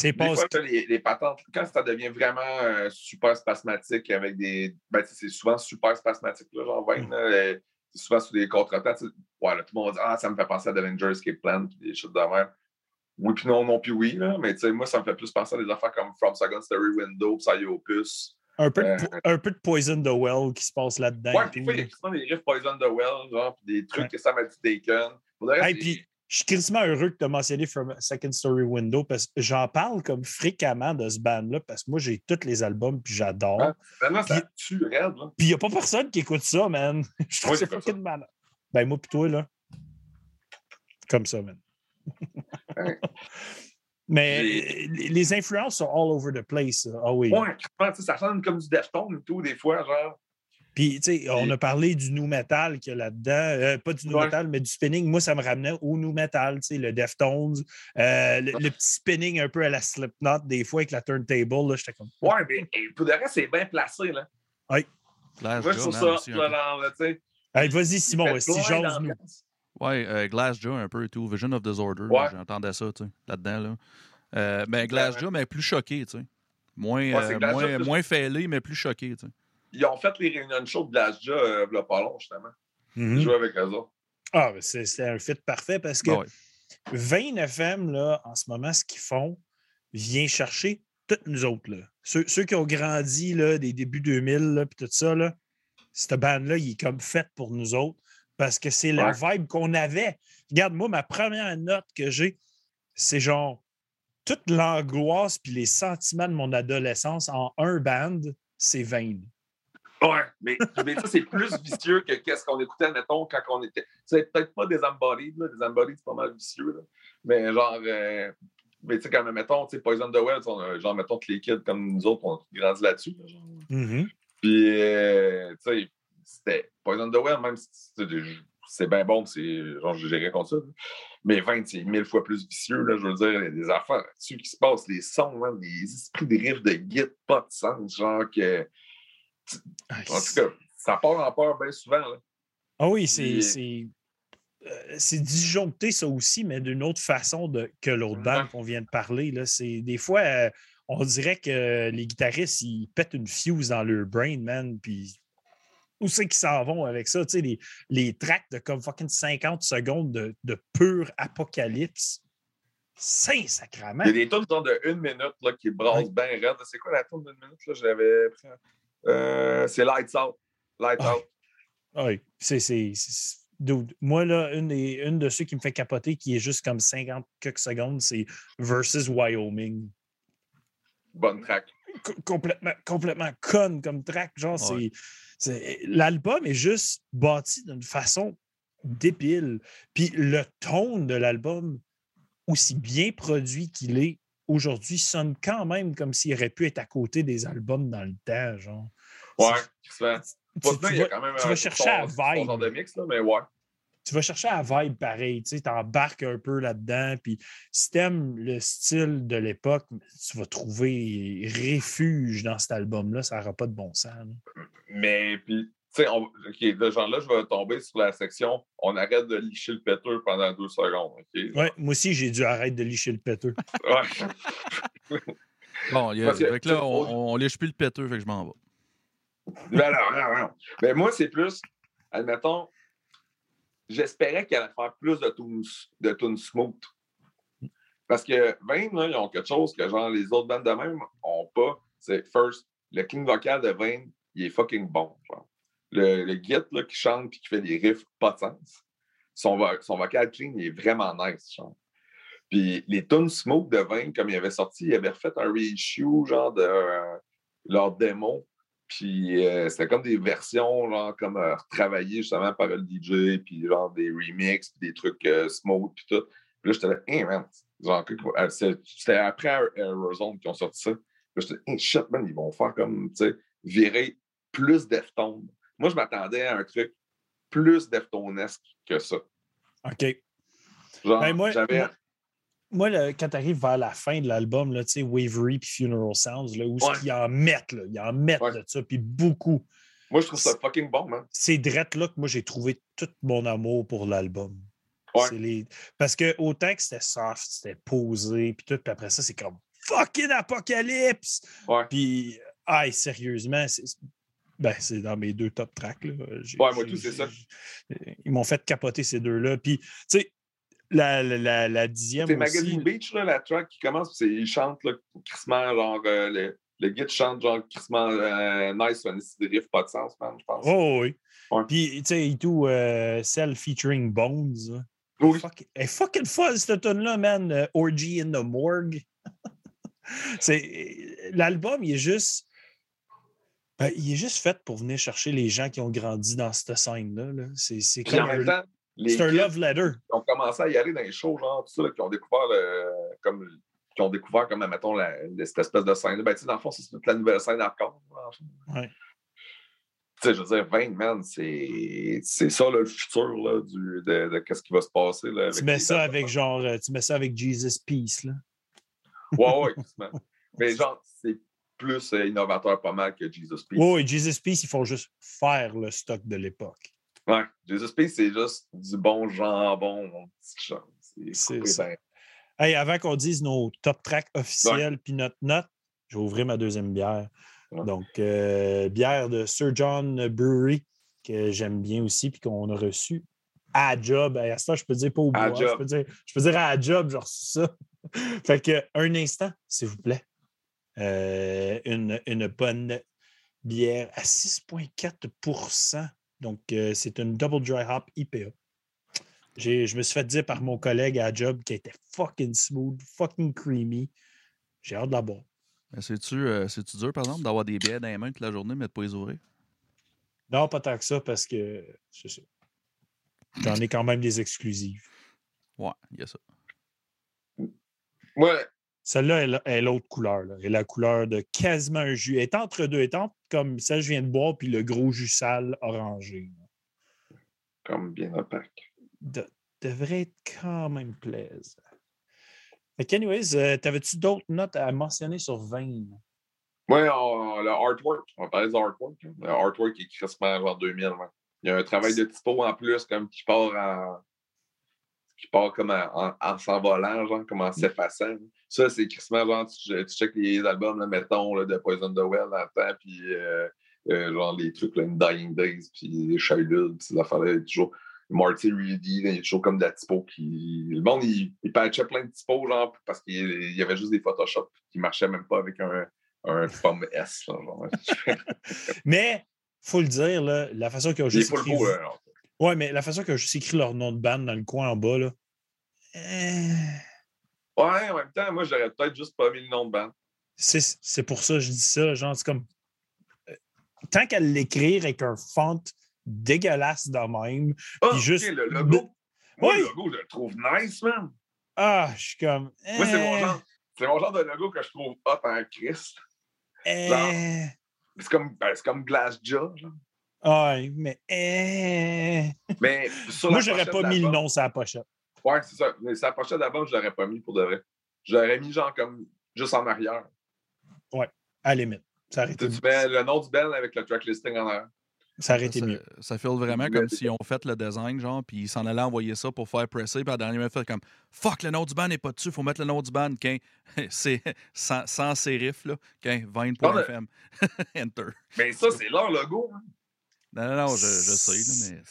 C'est pas. les, les patentes, quand ça devient vraiment euh, super spasmatique avec des. Ben, tu sais, c'est souvent super spasmatique, là, genre Vane, Mm. là, euh, c'est souvent sous des contretemps. Ouais, là, tout le monde dit Ah, ça me fait penser à Avengers Escape Plan, puis des choses de même. Oui, puis non, non, puis oui, là, mais tu sais, moi, ça me fait plus penser à des affaires comme From Second Story Window, Psyopus. Un peu, de, Euh, un peu de Poison the Well qui se passe là-dedans. Ouais, puis il y a des riffs Poison the Well, genre, puis des trucs Ouais. que ça m'a dit Taken. Hey, puis, je suis crissement heureux que tu as mentionné From Second Story Window parce que j'en parle comme fréquemment de ce band-là parce que moi, j'ai tous les albums puis j'adore. Maintenant, ça Puis- tue raide, là. Puis il n'y a pas personne qui écoute ça, man. [LAUGHS] Je trouve ça j'écoute fucking malade. Ben, moi, puis toi, là. Comme ça, man. Ouais. [LAUGHS] Mais les les influences sont all over the place. Ah oui. Ouais, ça sonne comme du Deftone et tout, des fois, genre. Puis, tu sais, on a parlé du new metal qu'il y a là-dedans. Euh, pas du new Ouais. metal, mais du spinning. Moi, ça me ramenait au new metal, tu sais, le Deftones, euh, le, le petit spinning un peu à la Slipknot, des fois avec la turntable. là, J'étais comme. Ouais, mais et pour de c'est bien placé, là. Glass Moi, Jaw, je trouve ça. Hey, Vas-y, Il Simon, fait si j'ose nous. Ouais, euh, Glass Jaw un peu et tout. Vision of Disorder, Ouais. j'entendais ça, tu sais, là-dedans. Là. Euh, ben, Glass Jaw, mais plus choqué, tu sais. Moins, Ouais, euh, moins, plus- moins fêlé, mais plus choqué, tu sais. Ils ont fait les réunions show de Glasja, euh, a pas long, justement. Ils jouaient avec eux autres. Ah, ben, c'est- c'était un fit parfait parce que Ah ouais. 20 FM, là, en ce moment, ce qu'ils font vient chercher toutes nous autres. Là. Ceux, ceux qui ont grandi là, des débuts 2000, là, puis tout ça, là, cette bande-là, il est comme faite pour nous autres parce que c'est la vibe qu'on avait. Regarde, moi, ma première note que j'ai, c'est genre toute l'angoisse puis les sentiments de mon adolescence en un band, c'est Vane. Ouais, mais, mais ça, c'est plus vicieux que qu'est-ce qu'on écoutait, mettons, quand on était. C'est peut-être pas des Embodied, là. Des Embodied, c'est pas mal vicieux, là. Mais genre, euh, mais tu sais, quand même, mettons, tu sais, Poison the Well, genre, mettons que les kids comme nous autres, on a grandi là-dessus, là, genre. Mhm. Puis, euh, tu sais, c'était Poison the Well, même si c'est- bien bon, c'est genre, j'ai rien contre ça. là. Mais 20, c'est mille fois plus vicieux, là, je veux dire, des affaires là-dessus qui se passent, les sons, man, les esprits des riffs de git, pas de sens, genre que. En tout cas, ça part en peur bien souvent, là. Ah oui, c'est. Puis- C'est euh, c'est disjoncté, ça aussi, mais d'une autre façon de, que l'autre bande Ouais. qu'on vient de parler. Là. C'est, des fois, euh, on dirait que les guitaristes, ils pètent une fuse dans leur brain, man. Puis où c'est qu'ils s'en vont avec ça? Tu sais, les, les tracks de comme fucking 50 secondes de, de pur apocalypse. Saint-sacrament! Il y a des tunes de une minute là, qui brassent Ouais. bien raide. C'est quoi la tune d'une minute? Là? Je l'avais pris. Euh, c'est Lights Out. Lights Ah. Out. Oui, c'est. dude, Moi, là, une, des, une de ceux qui me fait capoter, qui est juste comme 50 quelques secondes, c'est Versus Wyoming. Bonne track. Co- complètement, complètement conne comme track. Genre, Ouais. c'est- L'album est juste bâti d'une façon débile. Puis le ton de l'album, aussi bien produit qu'il est aujourd'hui, sonne quand même comme s'il aurait pu être à côté des albums dans le temps. Genre. Ouais. Tu, Pas tu de il y a vas, quand même tu un vas chercher à vibe. de mix, là, mais ouais. tu vas chercher à vibe pareil, tu sais, t'embarques un peu là-dedans, puis si t'aimes le style de l'époque, tu vas trouver refuge dans cet album-là, ça n'aura pas de bon sens. là. Mais puis, tu sais, on- OK, là, genre là, je vais tomber sur la section on arrête de licher le péteur pendant deux secondes. OK? Ouais, moi aussi, j'ai dû arrêter de licher le péteux. Ouais. Bon, il y a, que- fait que là, on, on lèche plus le péteux, fait que je m'en vais. Ben non, non. Mais moi, c'est plus, admettons, j'espérais qu'elle allait faire plus de tunes, de smooth. Parce que Vane, ils ont quelque chose que genre les autres bandes de même ont pas. C'est first, le king vocal de Vane, il est fucking bon. Le, le git qui chante et qui fait des riffs pas de sens. Son, son vocal clean, il est vraiment nice. Genre. Puis les tunes smooth de Vane, comme il avait sorti, il avait refait un reissue genre de euh, leur démo. Puis euh, c'était comme des versions, genre, comme euh, retravaillées justement par le DJ, puis genre des remixes, puis des trucs euh, smooth, puis tout. Puis là, j'étais là, hey man, genre, euh, c'était après Aerozone qui ont sorti ça. Puis là, j'étais, hey shit, man, ils vont faire comme, tu sais, virer plus Deftone. Moi, je m'attendais à un truc plus Deftonesque que ça. OK. Genre, Ben, moi, j'avais. moi- Moi, là, quand tu arrives vers la fin de l'album, tu sais, Wavery puis Funeral Sounds, là, où Ouais. ils en mettent, là, ils en mettent Ouais. de ça, puis beaucoup. Moi, je trouve ça fucking bon, man. C'est drette là que moi, j'ai trouvé tout mon amour pour l'album. Ouais. Les- Parce que autant que c'était soft, c'était posé, puis tout, puis après ça, c'est comme fucking apocalypse! Ouais. Puis, aïe, sérieusement, c'est ben, c'est dans mes deux top tracks. Là. Ouais, moi, tout, c'est ça. Ils m'ont fait capoter ces deux-là. Puis, tu sais, la, la, la, la dixième. C'est Magazine Beach, là, la track qui commence, puis c'est- il chante, là, crissement, genre, euh, le, le guide chante, genre, crissement euh, nice, un des riffs pas de sens, man, je pense. Oh oui. Ouais. Puis, tu sais, et tout, euh, celle featuring Bones. Oui. Fuck- Elle est fucking folle, cette tune-là, man. Euh, Orgy in the Morgue. [LAUGHS] c'est L'album, il est juste. ben, il est juste fait pour venir chercher les gens qui ont grandi dans cette scène-là. là. C'est c'est Puis en comme même temps, c'est un love letter. qui ont commencé à y aller dans les shows, genre, tout ça, là, qui ont découvert le, comme, qui ont découvert, comme, mettons, la, cette espèce de scène-là. Ben, tu sais, dans le fond, c'est toute la nouvelle scène hardcore. Ouais. sais, je veux dire, 20, man, c'est c'est ça là, le futur là, du, de, de qu'est-ce qui va se passer. Là, avec Tu mets ça avec genre, euh, tu mets ça avec Jesus Peace, là. Ouais, ouais, quasiment. [LAUGHS] Mais genre, c'est plus euh, innovateur pas mal que Jesus Peace. Oui, Jesus Peace, ils font juste faire le stock de l'époque. Ouais, Jesus Peace, c'est juste du bon jambon, mon petit chum. C'est ça. Hey, avant qu'on dise nos top tracks officiels puis notre note, je vais ouvrir ma deuxième bière. Ouais. Donc, euh, bière de Sir John Brewery, que j'aime bien aussi, puis qu'on a reçu à job. À ça, je peux dire pas au À bois. Je peux, dire, je peux dire à job, reçu ça. [LAUGHS] fait que, un instant, s'il vous plaît. Euh, une, une bonne bière à 6,4 Donc, euh, c'est une double dry hop IPA. J'ai- Je me suis fait dire par mon collègue à job qui était fucking smooth, fucking creamy. J'ai hâte de la boire. Mais C'est-tu euh, c'est-tu dur, par exemple, d'avoir des billets dans les mains toute la journée, mais de pas les ouvrir? Non, pas tant que ça, parce que c'est ça. J'en ai quand même des exclusives. Ouais, il y a ça. Ouais, Celle-là elle- elle est l'autre couleur. Là. Elle est la couleur de quasiment un jus. Elle est entre deux. Elle est entre comme celle que je viens de boire, puis le gros jus sale orangé. là. comme bien opaque. De- devrait être quand même plaisant. Fait qu'anyways, euh, t'avais-tu d'autres notes à mentionner sur 20? Ouais, on- le artwork, on parler du artwork. Le artwork est crispement en 2000. ouais. Il y a un travail de typo en plus, comme qui part en. Qui part comme en, en- en s'envolant, genre, comme en s'effaçant. Ça, c'est crispement, genre, tu, tu checkes les albums, là, mettons, là, de Poison the Well dans le temps, puis euh, euh, genre les trucs, là, Dying Days, puis les Childhood, puis ces affaires-là, toujours. Marty Reedy, il y a toujours comme de la typo qui. Le monde, il, il patchait plein de typos, genre, parce qu'il il y avait juste des Photoshop qui marchaient même pas avec un, un S, genre. [LAUGHS] Mais, faut le dire, là, la façon qu'ils ont Il est juste full écrit... beau, là. Ouais, mais la façon ont juste écrit leur nom de bande dans le coin en bas, là... euh, Ouais, en même temps, moi, j'aurais peut-être juste pas mis le nom de bande. C'est pour ça que je dis ça. Genre, c'est comme. euh, Tant qu'à l'écrire avec un font dégueulasse de même. Ah, Puis juste- le logo. Moi, Oui. le logo, je le trouve nice, man. Ah, je suis comme. Moi, c'est mon eh, genre. C'est mon genre de logo que je trouve hot en Christ. eh, C'est comme, ben, c'est comme Glass Jaw. genre. Ouais, mais. eh. Mais sur Moi, j'aurais pas mis le nom sur la pochette. Ouais, c'est ça. Mais sa pochette d'album, je l'aurais pas mis pour de vrai. J'aurais mis genre comme juste en arrière. À la limite. Ça aurait été, le nom du band avec le track listing en arrière. ça aurait été ça, mieux. ça file vraiment comme s'ils ont fait le design, genre, puis ils s'en allaient envoyer ça pour faire presser, puis à la dernière minute, fait comme Fuck, le nom du band n'est pas dessus, faut mettre le nom du band. qu'un- [LAUGHS] C'est sans, sans sérif, là. qu'un 20.fm. [LAUGHS] Enter. Mais ça, c'est leur logo. hein. Non, non, non, je, je sais, là, mais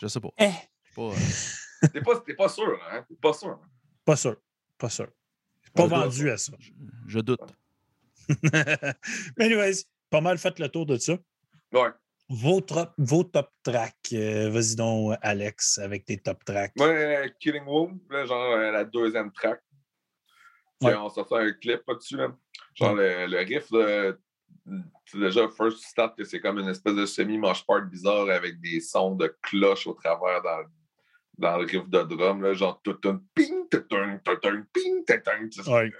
je sais pas. Eh, Je sais pas, euh, [LAUGHS] T'es pas, t'es pas sûr, hein? T'es pas sûr. pas sûr. Pas sûr. Pas Je doute. vendu à ça. je, je doute. mais, [LAUGHS] anyways, pas mal fait le tour de ça. Ouais. Vos, top- vos top tracks. euh, Vas-y donc, Alex, avec tes top tracks. Moi, euh, Killing là, genre euh, la deuxième track. Puis Ouais. On sortait un clip là-dessus. Là. Genre le, le riff, de, déjà, first start, que c'est comme une espèce de semi-mosh part bizarre avec des sons de cloche au travers dans, dans le riff de drum. Là, genre tout un ping, tout un, tout un ping, tout un. Ouais.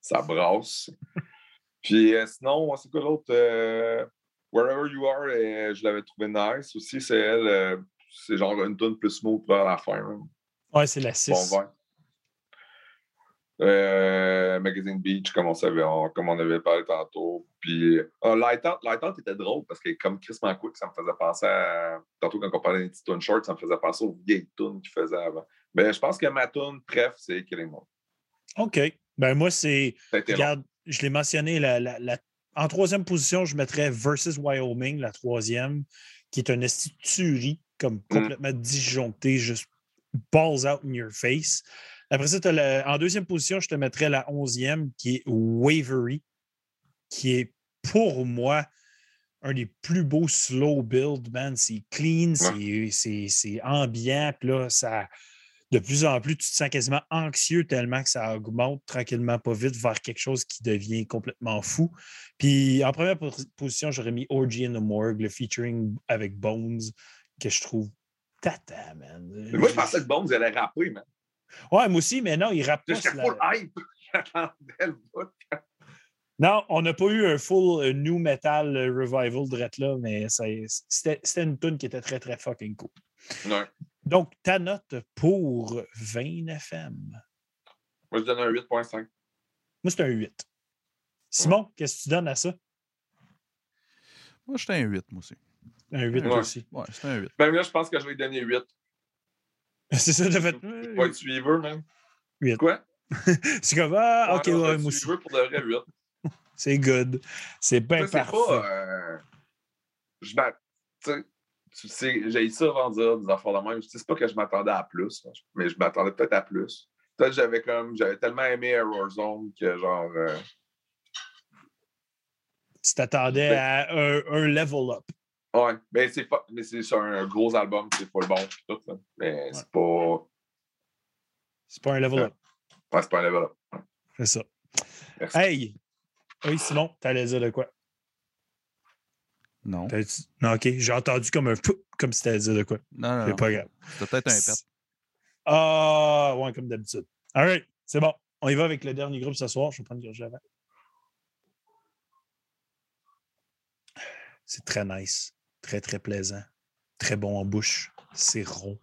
Ça brasse. [LAUGHS] Puis euh, sinon, c'est quoi l'autre? Euh, Wherever You Are, euh, je l'avais trouvé nice aussi. C'est elle. c'est genre une tune plus smooth vers la fin. hein. Ouais, c'est la Bon 6. vin. Euh, Magazine Beach, comme on, savait, on- comme on avait parlé tantôt. Puis euh, Light Out, Light Out était drôle parce que comme Chris Quick, ça me faisait penser à. Tantôt quand on parlait des petites tunes short, ça me faisait penser aux vieilles tunes qu'il faisait avant. Mais je pense que ma tune, bref, c'est Killing Moon. OK. Ben moi, c'est. Long. Regarde, je l'ai mentionné, la, la- la- en troisième position, je mettrais Versus Wyoming, la troisième, qui est un institurie, comme complètement disjoncté, juste balls out in your face. Après ça, le- en deuxième position, je te mettrais la onzième, qui est Wavery, qui est pour moi un des plus beaux slow build, man. C'est clean, c'est- ambiant, puis là, ça de plus en plus, tu te sens quasiment anxieux tellement que ça augmente tranquillement, pas vite, vers quelque chose qui devient complètement fou. Puis en première po- position, j'aurais mis Orgy in the Morgue, le featuring avec Bones, que je trouve tata, man. Mais Moi, je pensais que Bones allait rapper, man. Ouais, moi aussi, mais non, il rappe. J'étais full la- hype. [LAUGHS] J'attendais le bout. Non, on n'a pas eu un full euh, new metal euh, revival de là, mais ça- c'était c'était une tune qui était très, très fucking cool. Ouais. Donc, ta note pour 20 FM. Moi, je donne un 8.5. Moi, c'est un 8. Simon, qu'est-ce que tu donnes à ça? Moi, j'étais un 8, moi aussi. Un 8 Ouais. aussi. Ouais, c'était un 8. Ben là, je pense que je vais lui donner 8. [LAUGHS] C'est ça, de fait. Je pas être suiveur, même. Huit. Quoi? [LAUGHS] C'est comme, ah, ok, Ouais, ouais, moi aussi. suiveur pour de vrai 8. [LAUGHS] C'est good. C'est bien parfait. pas. euh, je m'att- tu sais, j'ai ça avant de dire des affaires de même. Je sais, C'est pas que je m'attendais à plus, mais je m'attendais peut-être à plus. Peut-être que j'avais comme. J'avais tellement aimé Error Zone que genre. euh, Tu t'attendais à un, un level up. Ouais, mais c'est pas. Mais c'est sur un gros album, c'est pas le bon. pis Tout, là. Mais c'est pas. C'est pas un level up. Ouais, c'est pas un level up. C'est ça. Merci. Hey! Oui, Simon, t'allais dire de quoi? Non. Non, ok. J'ai entendu comme un comme si t'allais dire de quoi. Non, non, C'est pas grave. C'était peut-être un pet. Ah, ouais, comme d'habitude. All right, c'est bon. On y va avec le dernier groupe ce soir. Je vais prendre une gorgée avant. C'est très nice. Très, très plaisant. Très bon en bouche. C'est rond.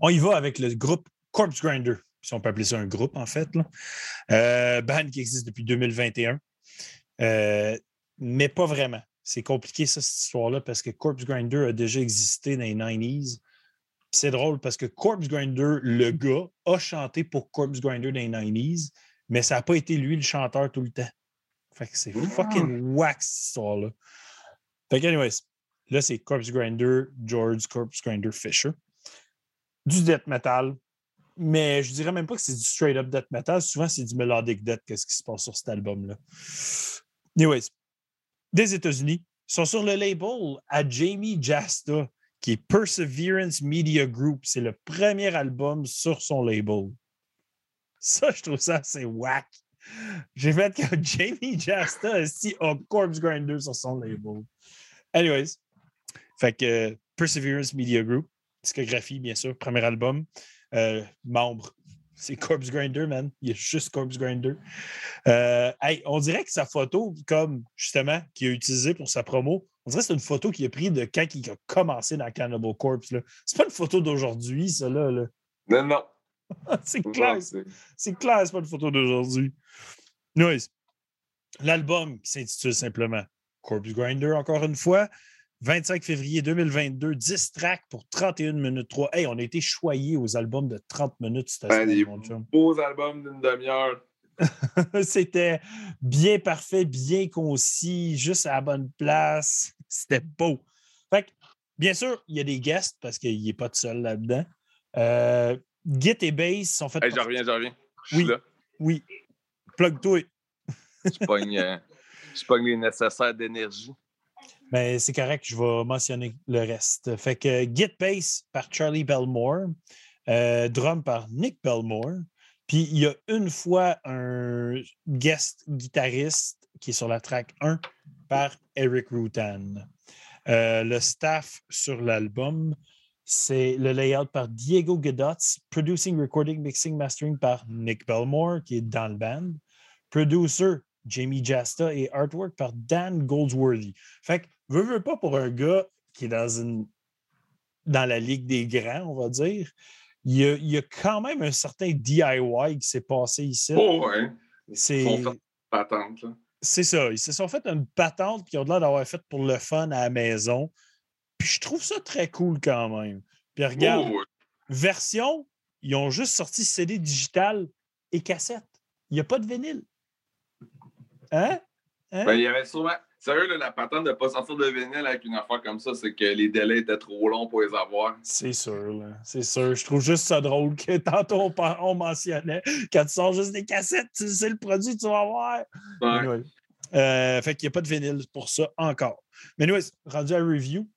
On y va avec le groupe Corpse Grinder, si on peut appeler ça un groupe, en fait. Là. Euh, band qui existe depuis 2021. Euh, mais pas vraiment. C'est compliqué, ça, cette histoire-là, parce que Corpse Grinder a déjà existé dans les 90s. Puis C'est drôle parce que Corpse Grinder, le gars, a chanté pour Corpse Grinder dans les 90s, mais ça n'a pas été lui le chanteur tout le temps. Fait que c'est Ah. fucking wax, cette histoire-là. Fait que, anyways, là, c'est Corpse Grinder, George Corpse Grinder Fisher. Du death metal, mais je dirais même pas que c'est du straight up death metal. Souvent, c'est du melodic death, qu'est-ce qui se passe sur cet album-là. Anyways, des États-Unis, sont sur le label à Jamie Jasta, qui est Perseverance Media Group. C'est le premier album sur son label. Ça, je trouve ça assez whack. J'ai fait que [LAUGHS] Jamie Jasta a Corpse Grinder sur son label. Anyways, fait que euh, Perseverance Media Group, discographie, bien sûr, premier album. Euh, membre, c'est Corpse Grinder, man. Il y a juste Corpse Grinder. Euh, hey, on dirait que sa photo, comme justement, qu'il a utilisée pour sa promo, on dirait que c'est une photo qu'il a prise de quand il a commencé dans Cannibal Corpse. C'est pas une photo d'aujourd'hui, ça, là. là. Non, non. [LAUGHS] c'est clair, c'est- c'est clair, c'est pas une photo d'aujourd'hui. Anyways, l'album qui s'intitule simplement Corpse Grinder, encore une fois, 25 février 2022, 10 tracks pour 31 minutes 3. Hey, on a été choyés aux albums de 30 minutes cette Ben, semaine, des mon chum. beaux albums d'une demi-heure. [LAUGHS] C'était bien parfait, bien concis, juste à la bonne place. C'était beau. Fait que, bien sûr, il y a des guests parce qu'il n'est pas tout seul là-dedans. Euh, Git et Bass sont faits. Hey, par- je reviens, je reviens. Je suis Oui. là. Oui. Plug-toi. Je pogne, euh, je pogne les nécessaires d'énergie. Mais c'est correct, je vais mentionner le reste. Fait que Git Bass par Charlie Belmore, euh, drum par Nick Belmore. Puis il y a une fois un guest guitariste qui est sur la track 1 par Eric Rutan. Euh, le staff sur l'album, c'est le layout par Diego Godotz, producing, recording, mixing, mastering par Nick Belmore, qui est dans le band, producer Jamie Jasta et artwork par Dan Goldsworthy. Fait que, veux, veux pas pour un gars qui est dans une dans la ligue des grands, on va dire, il y a, il y a quand même un certain DIY qui s'est passé ici. Oh, ouais. Ils C'est- font faire patente, là. C'est ça. Ils se sont fait une patente ils ont l'air d'avoir fait pour le fun à la maison. Puis je trouve ça très cool quand même. Puis regarde, Oh, ouais. version, ils ont juste sorti CD digital et cassette. Il n'y a pas de vinyle. Hein? Hein? Ben, il y avait sûrement. Sérieux, là, la patente de ne pas sortir de vinyle avec une affaire comme ça, c'est que les délais étaient trop longs pour les avoir. C'est sûr, là. C'est sûr. Je trouve juste ça drôle que [LAUGHS] tantôt on, mentionnait quand tu sors juste des cassettes, tu sais le produit, tu vas avoir. Ouais. Anyway. Euh, fait qu'il n'y a pas de vinyle pour ça encore. Mais anyways, rendu à review,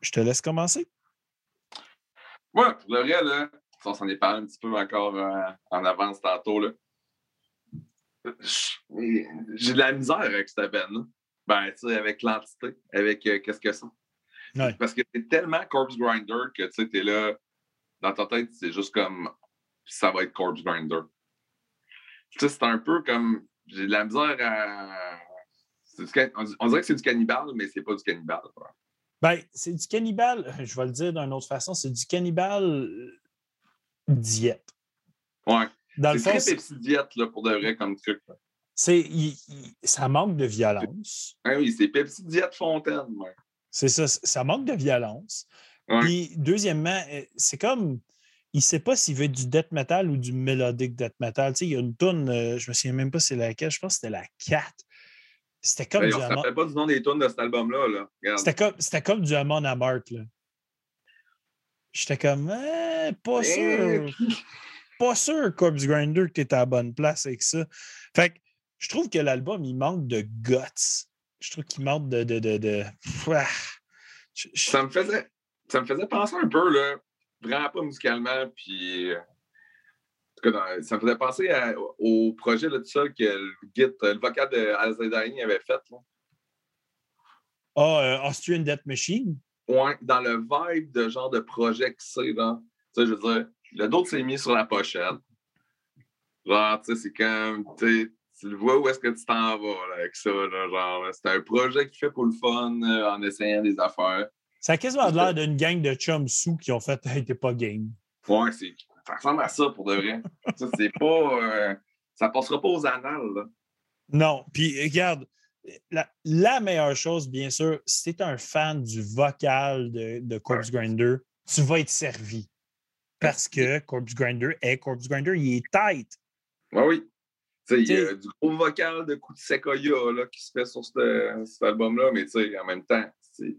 je te laisse commencer. Ouais, pour le vrai, là, on s'en est parlé un petit peu encore euh, en avance tantôt. Là. J'ai de la misère avec cette band-là. Ben, tu sais, avec l'entité, avec euh, qu'est-ce que c'est. Ouais. Parce que c'est tellement Corpse Grinder que tu sais, t'es là, dans ta tête, c'est juste comme ça va être Corpse Grinder. Tu sais, c'est un peu comme. j'ai de la misère à. can- On dirait que c'est du cannibale, mais c'est pas du cannibale. quoi. Ben, c'est du cannibale, je vais le dire d'une autre façon, c'est du cannibale euh, diète. Ouais. Dans le C'est fond, très Pepsi Diète, là, pour de vrai, comme truc. là. c'est, il- il- ça manque de violence. Ah oui, c'est Pepsi Diète Fontaine. ouais. C'est ça, ça manque de violence. Ouais. Puis, deuxièmement, euh, c'est comme. Il ne sait pas s'il veut du death metal ou du mélodique death metal. Tu sais, il y a une toune, euh, je me souviens même pas c'est laquelle, je pense que c'était la 4. C'était comme, Hey, du on rappelle pas du nom des tunes de cet album-là. Là. C'était comme, c'était comme du Amon Amarth. là. J'étais comme, Eh, pas Eh, sûr. [LAUGHS] Pas sûr, Corpse Grinder, que tu es à la bonne place avec ça. Fait que je trouve que l'album, il manque de guts. Je trouve qu'il manque de. de, de, de... Je- je- ça me faisait ça me faisait penser un peu, là, vraiment pas musicalement, puis euh, en tout cas, ça me faisait penser à- au projet là, tout ça que le, git, le vocal de Alzheimer avait fait. Là. Ah, euh, Austrian Death Machine? Ouais, dans le vibe de genre de projet que c'est, là. Tu sais, je veux dire, le dos s'est mis sur la pochette. Genre, tu sais, c'est comme, tu le vois où est-ce que tu t'en vas là, avec ça, là, genre, c'est un projet qu'il fait pour le fun, euh, en essayant des affaires. Ça a quasiment l'air d'une gang de chums sous qui ont fait Hey, t'es pas game. Ouais, c'est, ça ressemble à ça pour de vrai. ça, c'est pas, euh, ça passera pas aux annales, là. Non. Puis regarde, la, la meilleure chose, bien sûr, si tu es un fan du vocal de, de Corpse Grinder, tu vas être servi. Parce que Corpse Grinder est Corpse Grinder, il est tight. Ouais, oui. Tu il y a du gros vocal de coup de Sequoia, là, qui se fait sur ce- cet album-là, mais tu en même temps, c'est,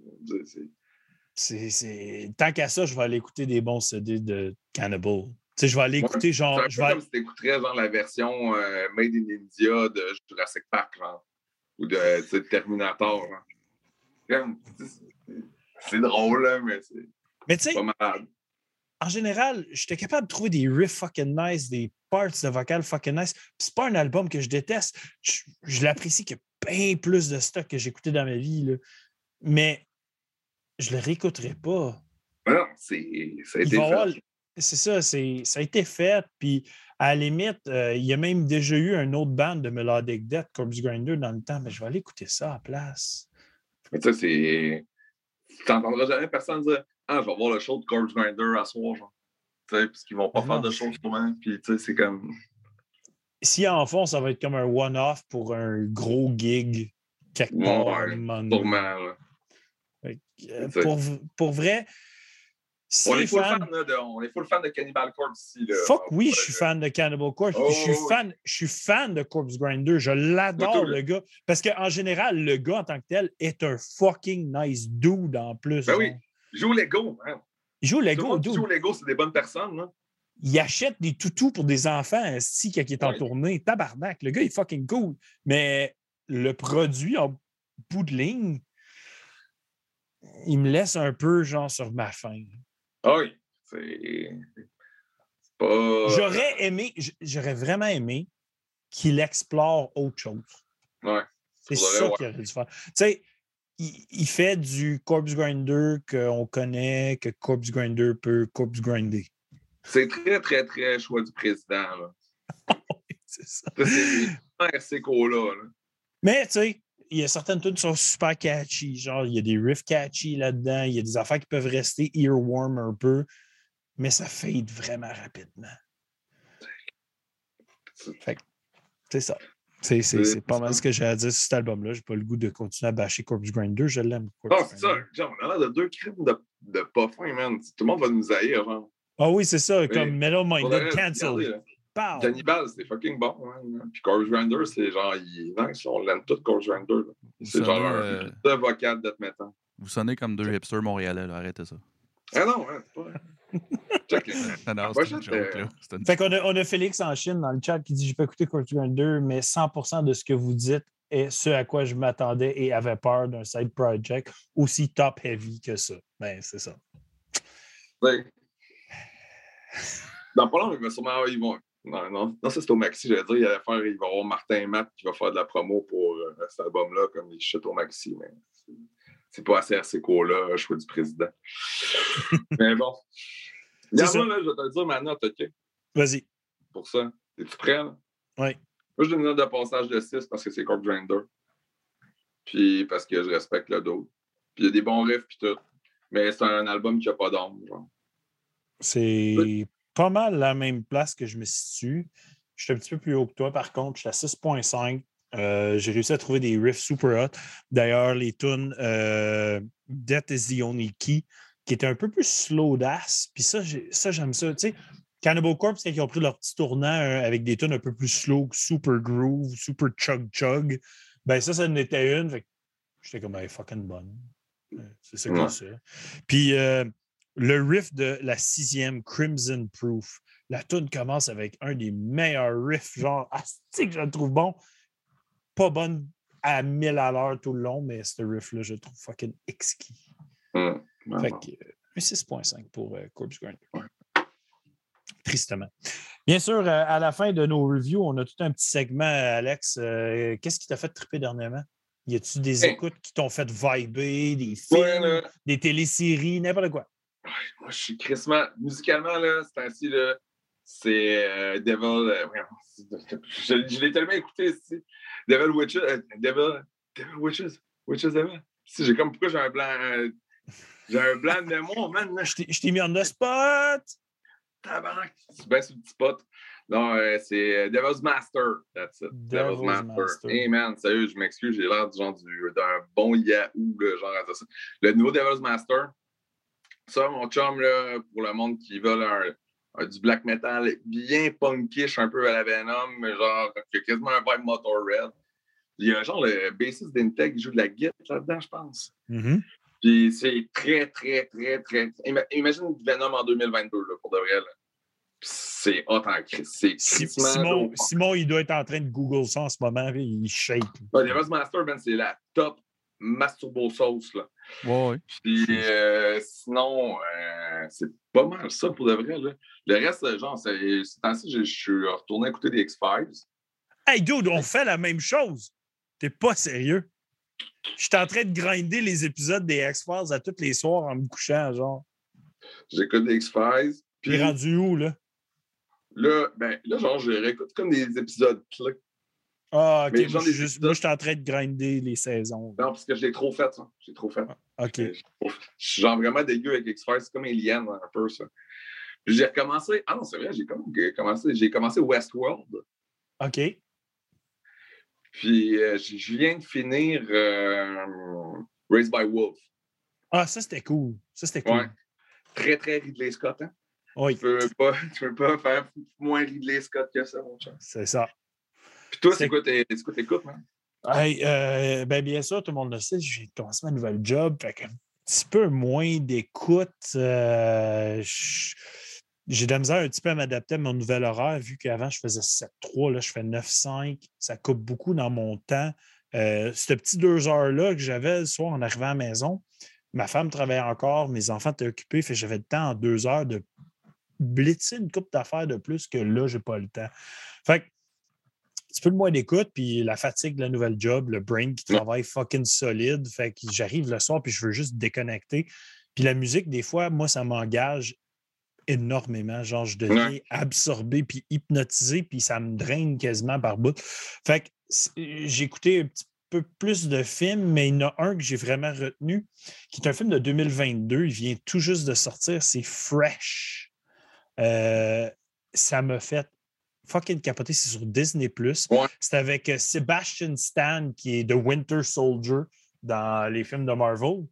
Tant qu'à ça, je vais aller écouter des bons CD de Cannibal. Tu je vais aller Ouais, écouter genre. C'est vais... comme si t'écouterais genre la version euh, Made in India de Jurassic Park, genre. Ou de tu Terminator, tu c'est- drôle, là, mais c'est tu pas malade. En général, j'étais capable de trouver des riffs fucking nice, des parts de vocal fucking nice. C'est pas un album que je déteste. Je, je l'apprécie qu'il y a bien plus de stock que j'ai écouté dans ma vie. là. Mais je le réécouterai pas. Non, c'est, ça a été fait. C'est ça, ça a été fait. Puis à la limite, euh, il y a même déjà eu un autre band de Melodic Death, Corpse Grinder, dans le temps. Mais je vais aller écouter ça à la place. Mais sais, c'est. Tu n'entendras jamais personne dire Ah, je vais voir le show de Corpse Grinder à soir, genre. Tu sais, parce qu'ils vont pas Ah faire de show souvent. Puis, tu sais, c'est comme. Si en fond, ça va être comme un one-off pour un gros gig quelque part. ouais. Fait euh, pour, pour vrai, si On est full fan, là, de, on est full fan de Cannibal Corpse ici, là. Fuck oui, je suis fan de Cannibal Corpse. Oh, je, suis oui. fan, je suis fan de Corpse Grinder. Je l'adore, le gars. Parce qu'en général, le gars en tant que tel est un fucking nice dude en plus. Ben oui. Joue Lego, hein. Joue Lego, dude. joue Lego, c'est des bonnes personnes, là. Il achète des toutous pour des enfants si quand il est en Ouais. tournée. Tabarnak. Le gars est fucking cool. Mais le produit en bout de ligne, il me laisse un peu genre sur ma faim. Ah oui. C'est. Pas. J'aurais aimé, j'aurais vraiment aimé qu'il explore autre chose. Ouais. C'est ça qu'il aurait dû faire. Tu sais, il, il fait du corpse grinder qu'on connaît, que corpse grinder peut corpse grinder. C'est très, très, très choix du président, là. [LAUGHS] C'est ça. C'est Cola, là. Mais tu sais, il y a certaines tunes qui sont super catchy. Genre, il y a des riffs catchy là-dedans. Il y a des affaires qui peuvent rester earworm un peu. Mais ça fade vraiment rapidement. Fait c'est ça. C'est, c'est, c'est pas mal ce que j'ai à dire sur cet album-là. J'ai pas le goût de continuer à bâcher Corpse Grinder. Je l'aime. Non, Corpse c'est ça. Genre, on a l'air de deux crimes de, de pas fin, man. Tout le monde va nous haïr, genre. Ah oui, c'est ça. Comme Metal Faudrait Minded Cancel. Cannibal, c'est fucking bon. Hein. Puis Corpse Grinder, c'est genre, il est nice. On l'aime tout, Corpse Grinder. là. C'est genre un euh, de vocal d'être mettant. Vous sonnez comme deux hipsters montréalais, là. arrêtez ça. Ah non, hein, c'est pas. [LAUGHS] Check les- Non, non, Ouais, c'est une je- joke, là. C'est une- Fait qu'on a, on a Félix en Chine dans le chat qui dit J'ai pas écouté Corpse Grinder, mais 100% de ce que vous dites est ce à quoi je m'attendais et avait peur d'un side project aussi top heavy que ça. Ben, c'est ça. Ouais. Dans pas long, il va sûrement. Ils vont... Non, non, non, ça c'est au Maxi, j'allais dire, il, allait faire, il va y avoir Martin Matt qui va faire de la promo pour euh, cet album-là, comme il chute au Maxi, mais c'est- pas assez assez cool-là, choix du président. [LAUGHS] mais bon. C'est Regarde, ça. moi, là, je vais te le dire ma note, OK? Vas-y. Pour ça. Es-tu prêt, là? Oui. Moi, je donne une note de passage de 6 parce que c'est Corp Grinder. Puis parce que je respecte le dos. Puis il y a des bons riffs, puis tout. Mais c'est un album qui n'a pas d'ombre, genre. C'est pas mal la même place que je me situe. Je suis un petit peu plus haut que toi, par contre. Je suis à 6.5. Euh, j'ai réussi à trouver des riffs super hot. D'ailleurs, les tunes euh, Death is the Only Key, qui était un peu plus slow das. Puis ça, ça j'aime ça. Tu sais, Cannibal Corpse, quand ils ont pris leur petit tournant euh, avec des tunes un peu plus slow, super groove, super chug chug, ben ça, ça en était une. J'étais comme, hey, fucking bonne. C'est ça que c'est. Puis le riff de la sixième, Crimson Proof, la tune commence avec un des meilleurs riffs, genre, [LAUGHS] que je le trouve bon. Pas bonne à 1000 à l'heure tout le long, mais ce riff-là, je le trouve fucking exquis. fait que, 6.5 euh, pour euh, Corpse Grinder. Tristement. Bien sûr, euh, à la fin de nos reviews, on a tout un petit segment, Alex. Qu'est-ce qui t'a fait triper dernièrement? Y a-tu des écoutes qui t'ont fait vibrer, des films, des téléséries, n'importe quoi? moi, je suis crissement. Musicalement, là, c'est ainsi, là. C'est euh, Devil. Euh, je, je l'ai tellement écouté ici. Devil Witches. Euh, Devil, Devil Witches. Witches Devil. Si, j'ai comme pourquoi j'ai un blanc. j'ai un blanc de mémoire, man. Je t'ai mis en spot. Tabarnak. C'est bien sur le petit spot. Non, c'est Devil's Master. That's it. Devil's, Master. Hey man, sérieux, je m'excuse, j'ai l'air du genre d'un bon Yahoo, le genre à ça. Le nouveau Devil's Master, ça, mon chum, là, pour le monde qui veut un, du black metal bien punkish, un peu à la Venom, genre, qui a quasiment un vibe Motorhead. Il y a un genre le bassiste d'Integ qui joue de la guitare là-dedans, je pense. Mm-hmm. Puis c'est très, très, très, très. Imagine Venom en 2022, là, pour de vrai. C'est hot en crise. Simon, Simon, il doit être en train de Google ça en ce moment, il shake. Les Master, ben, c'est la top Masturbo Sauce. Là. Ouais, Puis euh, sinon, euh, c'est pas mal ça pour de vrai. Là. Le reste, genre, c'est ainsi je suis retourné écouter des X-Files. Hey, dude, on fait la même chose. T'es pas sérieux? Je suis en train de grinder les épisodes des X-Files à tous les soirs en me couchant, genre. J'écoute des X-Files. Puis rendu où, là? Là, ben, là, genre, je réécoute comme des épisodes clés. Ah, ok. moi, je suis en train de grinder les saisons. Non, parce que j'ai trop fait, ça. J'ai trop fait. Ah, ok. Je suis genre vraiment dégueu avec X-Files. C'est comme Alien, un peu, ça. J'ai recommencé. Ah non, c'est vrai, j'ai commencé. J'ai commencé Westworld. OK. Puis, euh, je viens de finir euh, Raised by Wolf. Ah, ça, c'était cool. Ça, c'était cool. Ouais. Très, très Ridley Scott, hein? Oui. Tu peux pas, [LAUGHS] tu peux pas faire moins Ridley Scott que ça, mon cher. C'est ça. Toi, c'est quoi tes écoutes, man? Hey, euh, ben bien sûr, tout le monde le sait, j'ai commencé ma nouvelle job, fait un petit peu moins d'écoute. Euh, j'ai de la misère un petit peu à m'adapter à mon nouvel horaire, vu qu'avant, je faisais 7-3, là, je fais 9-5. Ça coupe beaucoup dans mon temps. Euh, ce petit deux heures-là que j'avais le soir en arrivant à la maison, ma femme travaillait encore, mes enfants étaient occupés, fait j'avais le temps en deux heures de blitzer une coupe d'affaires de plus que là, j'ai pas le temps. Fait que petit peu de moins d'écoute, puis la fatigue de la nouvelle job, le brain qui travaille fucking solide. Fait que j'arrive le soir, puis je veux juste déconnecter. Puis la musique, des fois, moi, ça m'engage énormément. Genre, je deviens absorbé puis hypnotisé, puis ça me draine quasiment par bout. Fait que j'ai écouté un petit peu plus de films, mais il y en a un que j'ai vraiment retenu, qui est un film de 2022. Il vient tout juste de sortir. C'est Fresh. Euh, ça me fait fucking capoté, c'est sur Disney. C'est avec euh, Sebastian Stan, qui est The Winter Soldier dans les films de Marvel.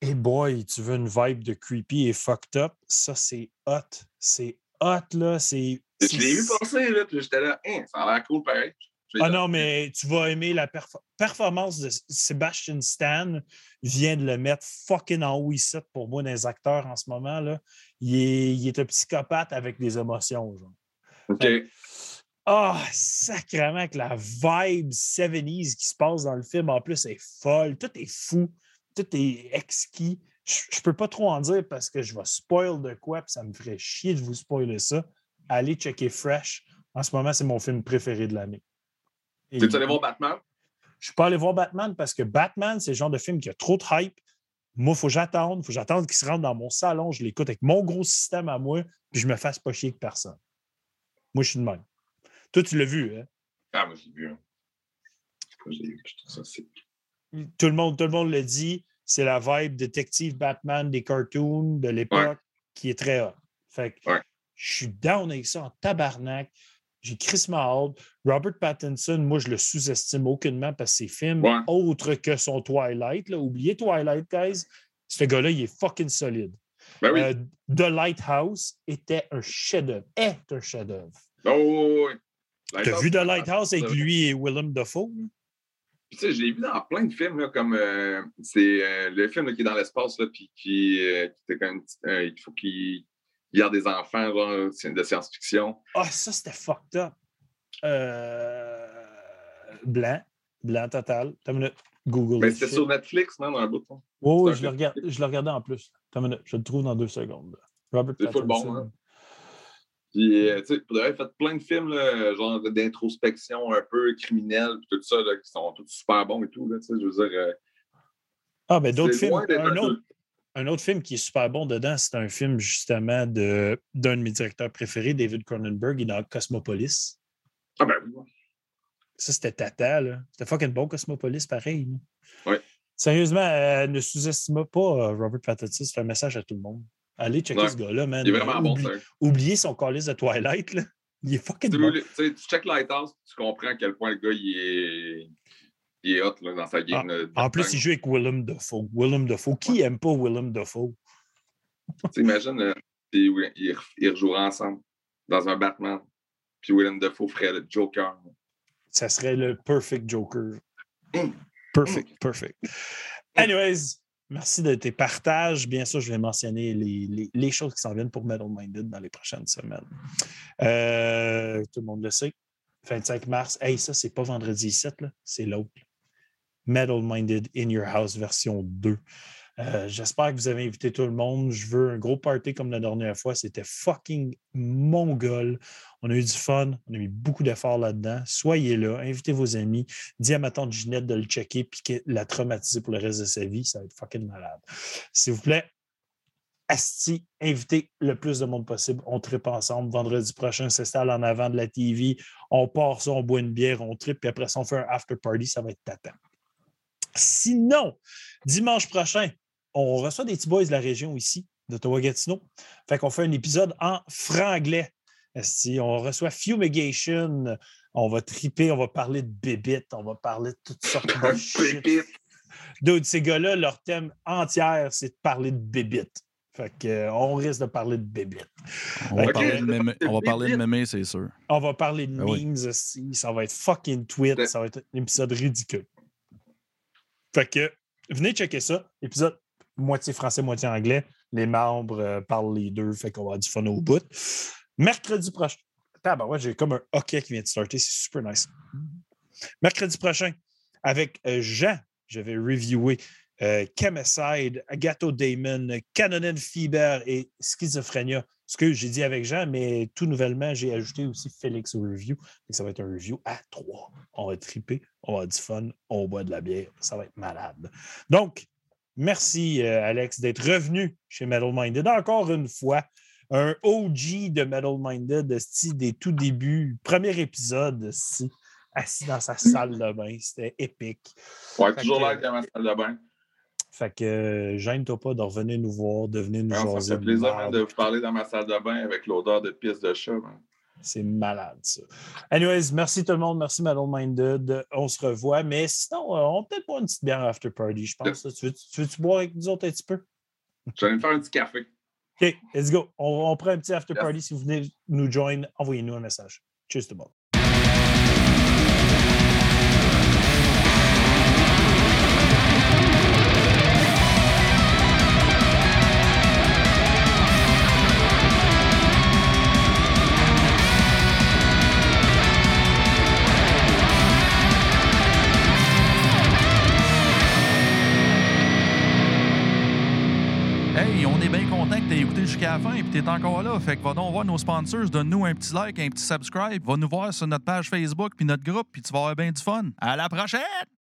Et boy, tu veux une vibe de creepy et fucked up, ça c'est hot. C'est hot, là. C'est. Je l'ai vu passer, là, puis j'étais là, hein, ça a l'air cool pareil. Ah non, mais tu vas aimer la performance de Sebastian Stan. Vient de le mettre fucking en haut ici pour moi dans les acteurs en ce moment. Là. Il, est, un psychopathe avec des émotions. Genre. OK. Ah, sacrément que la vibe 70s qui se passe dans le film, en plus, est folle. Tout est fou. Tout est exquis. Je ne peux pas trop en dire parce que je vais spoil de quoi, puis ça me ferait chier de vous spoiler ça. Allez checker Fresh. En ce moment, c'est mon film préféré de l'année. Tu es allé voir Batman? Je ne suis pas allé voir Batman parce que Batman, c'est le genre de film qui a trop de hype. Moi, il faut que j'attende. Il faut que j'attende qu'il se rentre dans mon salon. Je l'écoute avec mon gros système à moi, puis je me fasse pas chier avec personne. Moi, je suis de même. Toi, tu l'as vu, hein? Ah, moi, j'ai vu. hein. Ça. Tout le monde, tout le monde le dit. C'est la vibe détective Batman des cartoons de l'époque qui est très hot. Fait que Ouais. je suis down avec ça en tabarnak. J'ai Chris Mahal. Robert Pattinson, moi, je le sous-estime aucunement parce que ses films, Ouais. autres que son Twilight, là, oubliez Twilight, guys, ce gars-là, il est fucking solide. Ben oui. Euh, The Lighthouse était un chef-d'œuvre. Est un chef-d'œuvre. Oh, oui, oui. T'as vu The Lighthouse avec lui et Willem Dafoe? Puis, tu sais, je l'ai vu dans plein de films, là, comme euh, c'est euh, le film là, qui est dans l'espace, puis qui, euh, qui était comme il faut qu'il garde des enfants, genre, c'est de science-fiction. Ah, ça, c'était fucked up. Euh, Blanc. Blanc total. T'as une minute. Google. Mais it, c'était sur Netflix, non, dans un bout. hein? Oui, je le, je le regardais en plus. T'as une minute. Je le trouve dans deux secondes. Robert C'est full bon, Pattinson. hein? Puis, euh, tu sais, vrai, fait plein de films, là, genre d'introspection un peu criminelle, puis tout ça, là, qui sont tous super bons et tout, là, tu sais, je veux dire. euh, Ah, ben d'autres films. un autre, un autre film qui est super bon dedans, c'est un film justement d'un de, mes directeurs préférés, David Cronenberg, il est dans Cosmopolis. Ah, ben oui. Ça, c'était tata, là. C'était fucking bon, Cosmopolis, pareil. Ouais. Sérieusement, euh, ne sous-estimez pas euh, Robert Pattinson. C'est un message à tout le monde. Allez checker Ouais. ce gars-là, man. Il est vraiment bon, Oublie- ça. Oubliez son calice de Twilight, là. Il est fucking Tu, bon. tu sais, tu check Lighthouse, tu comprends à quel point le gars, il est, il est hot là, dans sa game. de En plus, il joue avec Willem Dafoe. Willem Dafoe. Qui aime pas Willem Dafoe? Imagine, euh, ils, ils rejoueraient ensemble dans un Batman. Puis Willem Dafoe ferait le Joker. Ça serait le perfect Joker. Mm. Perfect, perfect. Anyways, merci de tes partages. Bien sûr, je vais mentionner les, les- les choses qui s'en viennent pour Metal Minded dans les prochaines semaines. Euh, tout le monde le sait. 25 mars. Hey, ça, c'est pas vendredi 7, là, c'est l'autre. Metal Minded in Your House version 2. Euh, J'espère que vous avez invité tout le monde. Je veux un gros party comme la dernière fois. C'était fucking mongol. On a eu du fun. On a mis beaucoup d'efforts là-dedans. Soyez là. Invitez vos amis. Dis à ma tante Ginette de le checker puis qu'elle la traumatiser pour le reste de sa vie. Ça va être fucking malade. S'il vous plaît, Asti, invitez le plus de monde possible. On tripe ensemble. Vendredi prochain, s'installe en avant de la TV. On part ça, on boit une bière, on tripe, puis après ça, on fait un after party. Ça va être tatan. Sinon, dimanche prochain, on reçoit des petits boys de la région ici, d'Ottawa-Gatineau. Fait qu'on fait un épisode en franglais. Esti, on reçoit Fumigation. On va triper, on va parler de bébites, on va parler de toutes sortes de [LAUGHS] shit. Pépite. Dude, ces gars-là, leur thème entier, c'est de parler de bébites. Fait que, euh, on risque de parler de bébites. On va parler de mémé, on va Vite, parler de vite. mémé, c'est sûr. On va parler de Ben oui. memes aussi. Ça va être fucking tweet. Ça va être un épisode ridicule. Fait que, venez checker ça. Épisode moitié français, moitié anglais. Les membres euh, parlent les deux. Fait qu'on va avoir du fun au bout. Mercredi prochain. Ben ouais, j'ai comme un hockey qui vient de starter. C'est super nice. Mercredi prochain, avec euh, Jean, je vais reviewer euh, Chemicide, Agato Damon, Canonen Fever et Schizophrenia. Ce que j'ai dit avec Jean, mais tout nouvellement, j'ai ajouté aussi Félix au review. Ça va être un review à trois. On va triper, on va avoir du fun, on boit de la bière. Ça va être malade. Donc, merci, euh, Alex, d'être revenu chez Metal Minded encore une fois. Un OG de Metal Minded, des tout débuts, premier épisode, assis dans sa salle de bain. C'était épique. Ouais, toujours que- là dans ma salle de bain. Fait que euh, gêne-toi pas de revenir nous voir, de venir nous Ouais, jaser ça me fait plaisir de vous parler dans ma salle de bain avec l'odeur de pisse de chat. C'est malade, ça. Anyways, merci tout le monde. Merci Metal Minded. On se revoit. Mais sinon, euh, on peut peut-être boire une petite bière after party, je pense. Tu veux- tu veux-tu boire avec nous autres un petit peu? Je vais me faire un petit café. OK, let's go. On, on prend un petit after Yes. party. Si vous venez nous joindre, envoyez-nous un message. Cheers to monde. Jusqu'à la fin et que tu es encore là. Fait que va donc voir nos sponsors, donne-nous un petit like, un petit subscribe, va nous voir sur notre page Facebook puis notre groupe, puis tu vas avoir bien du fun. À la prochaine!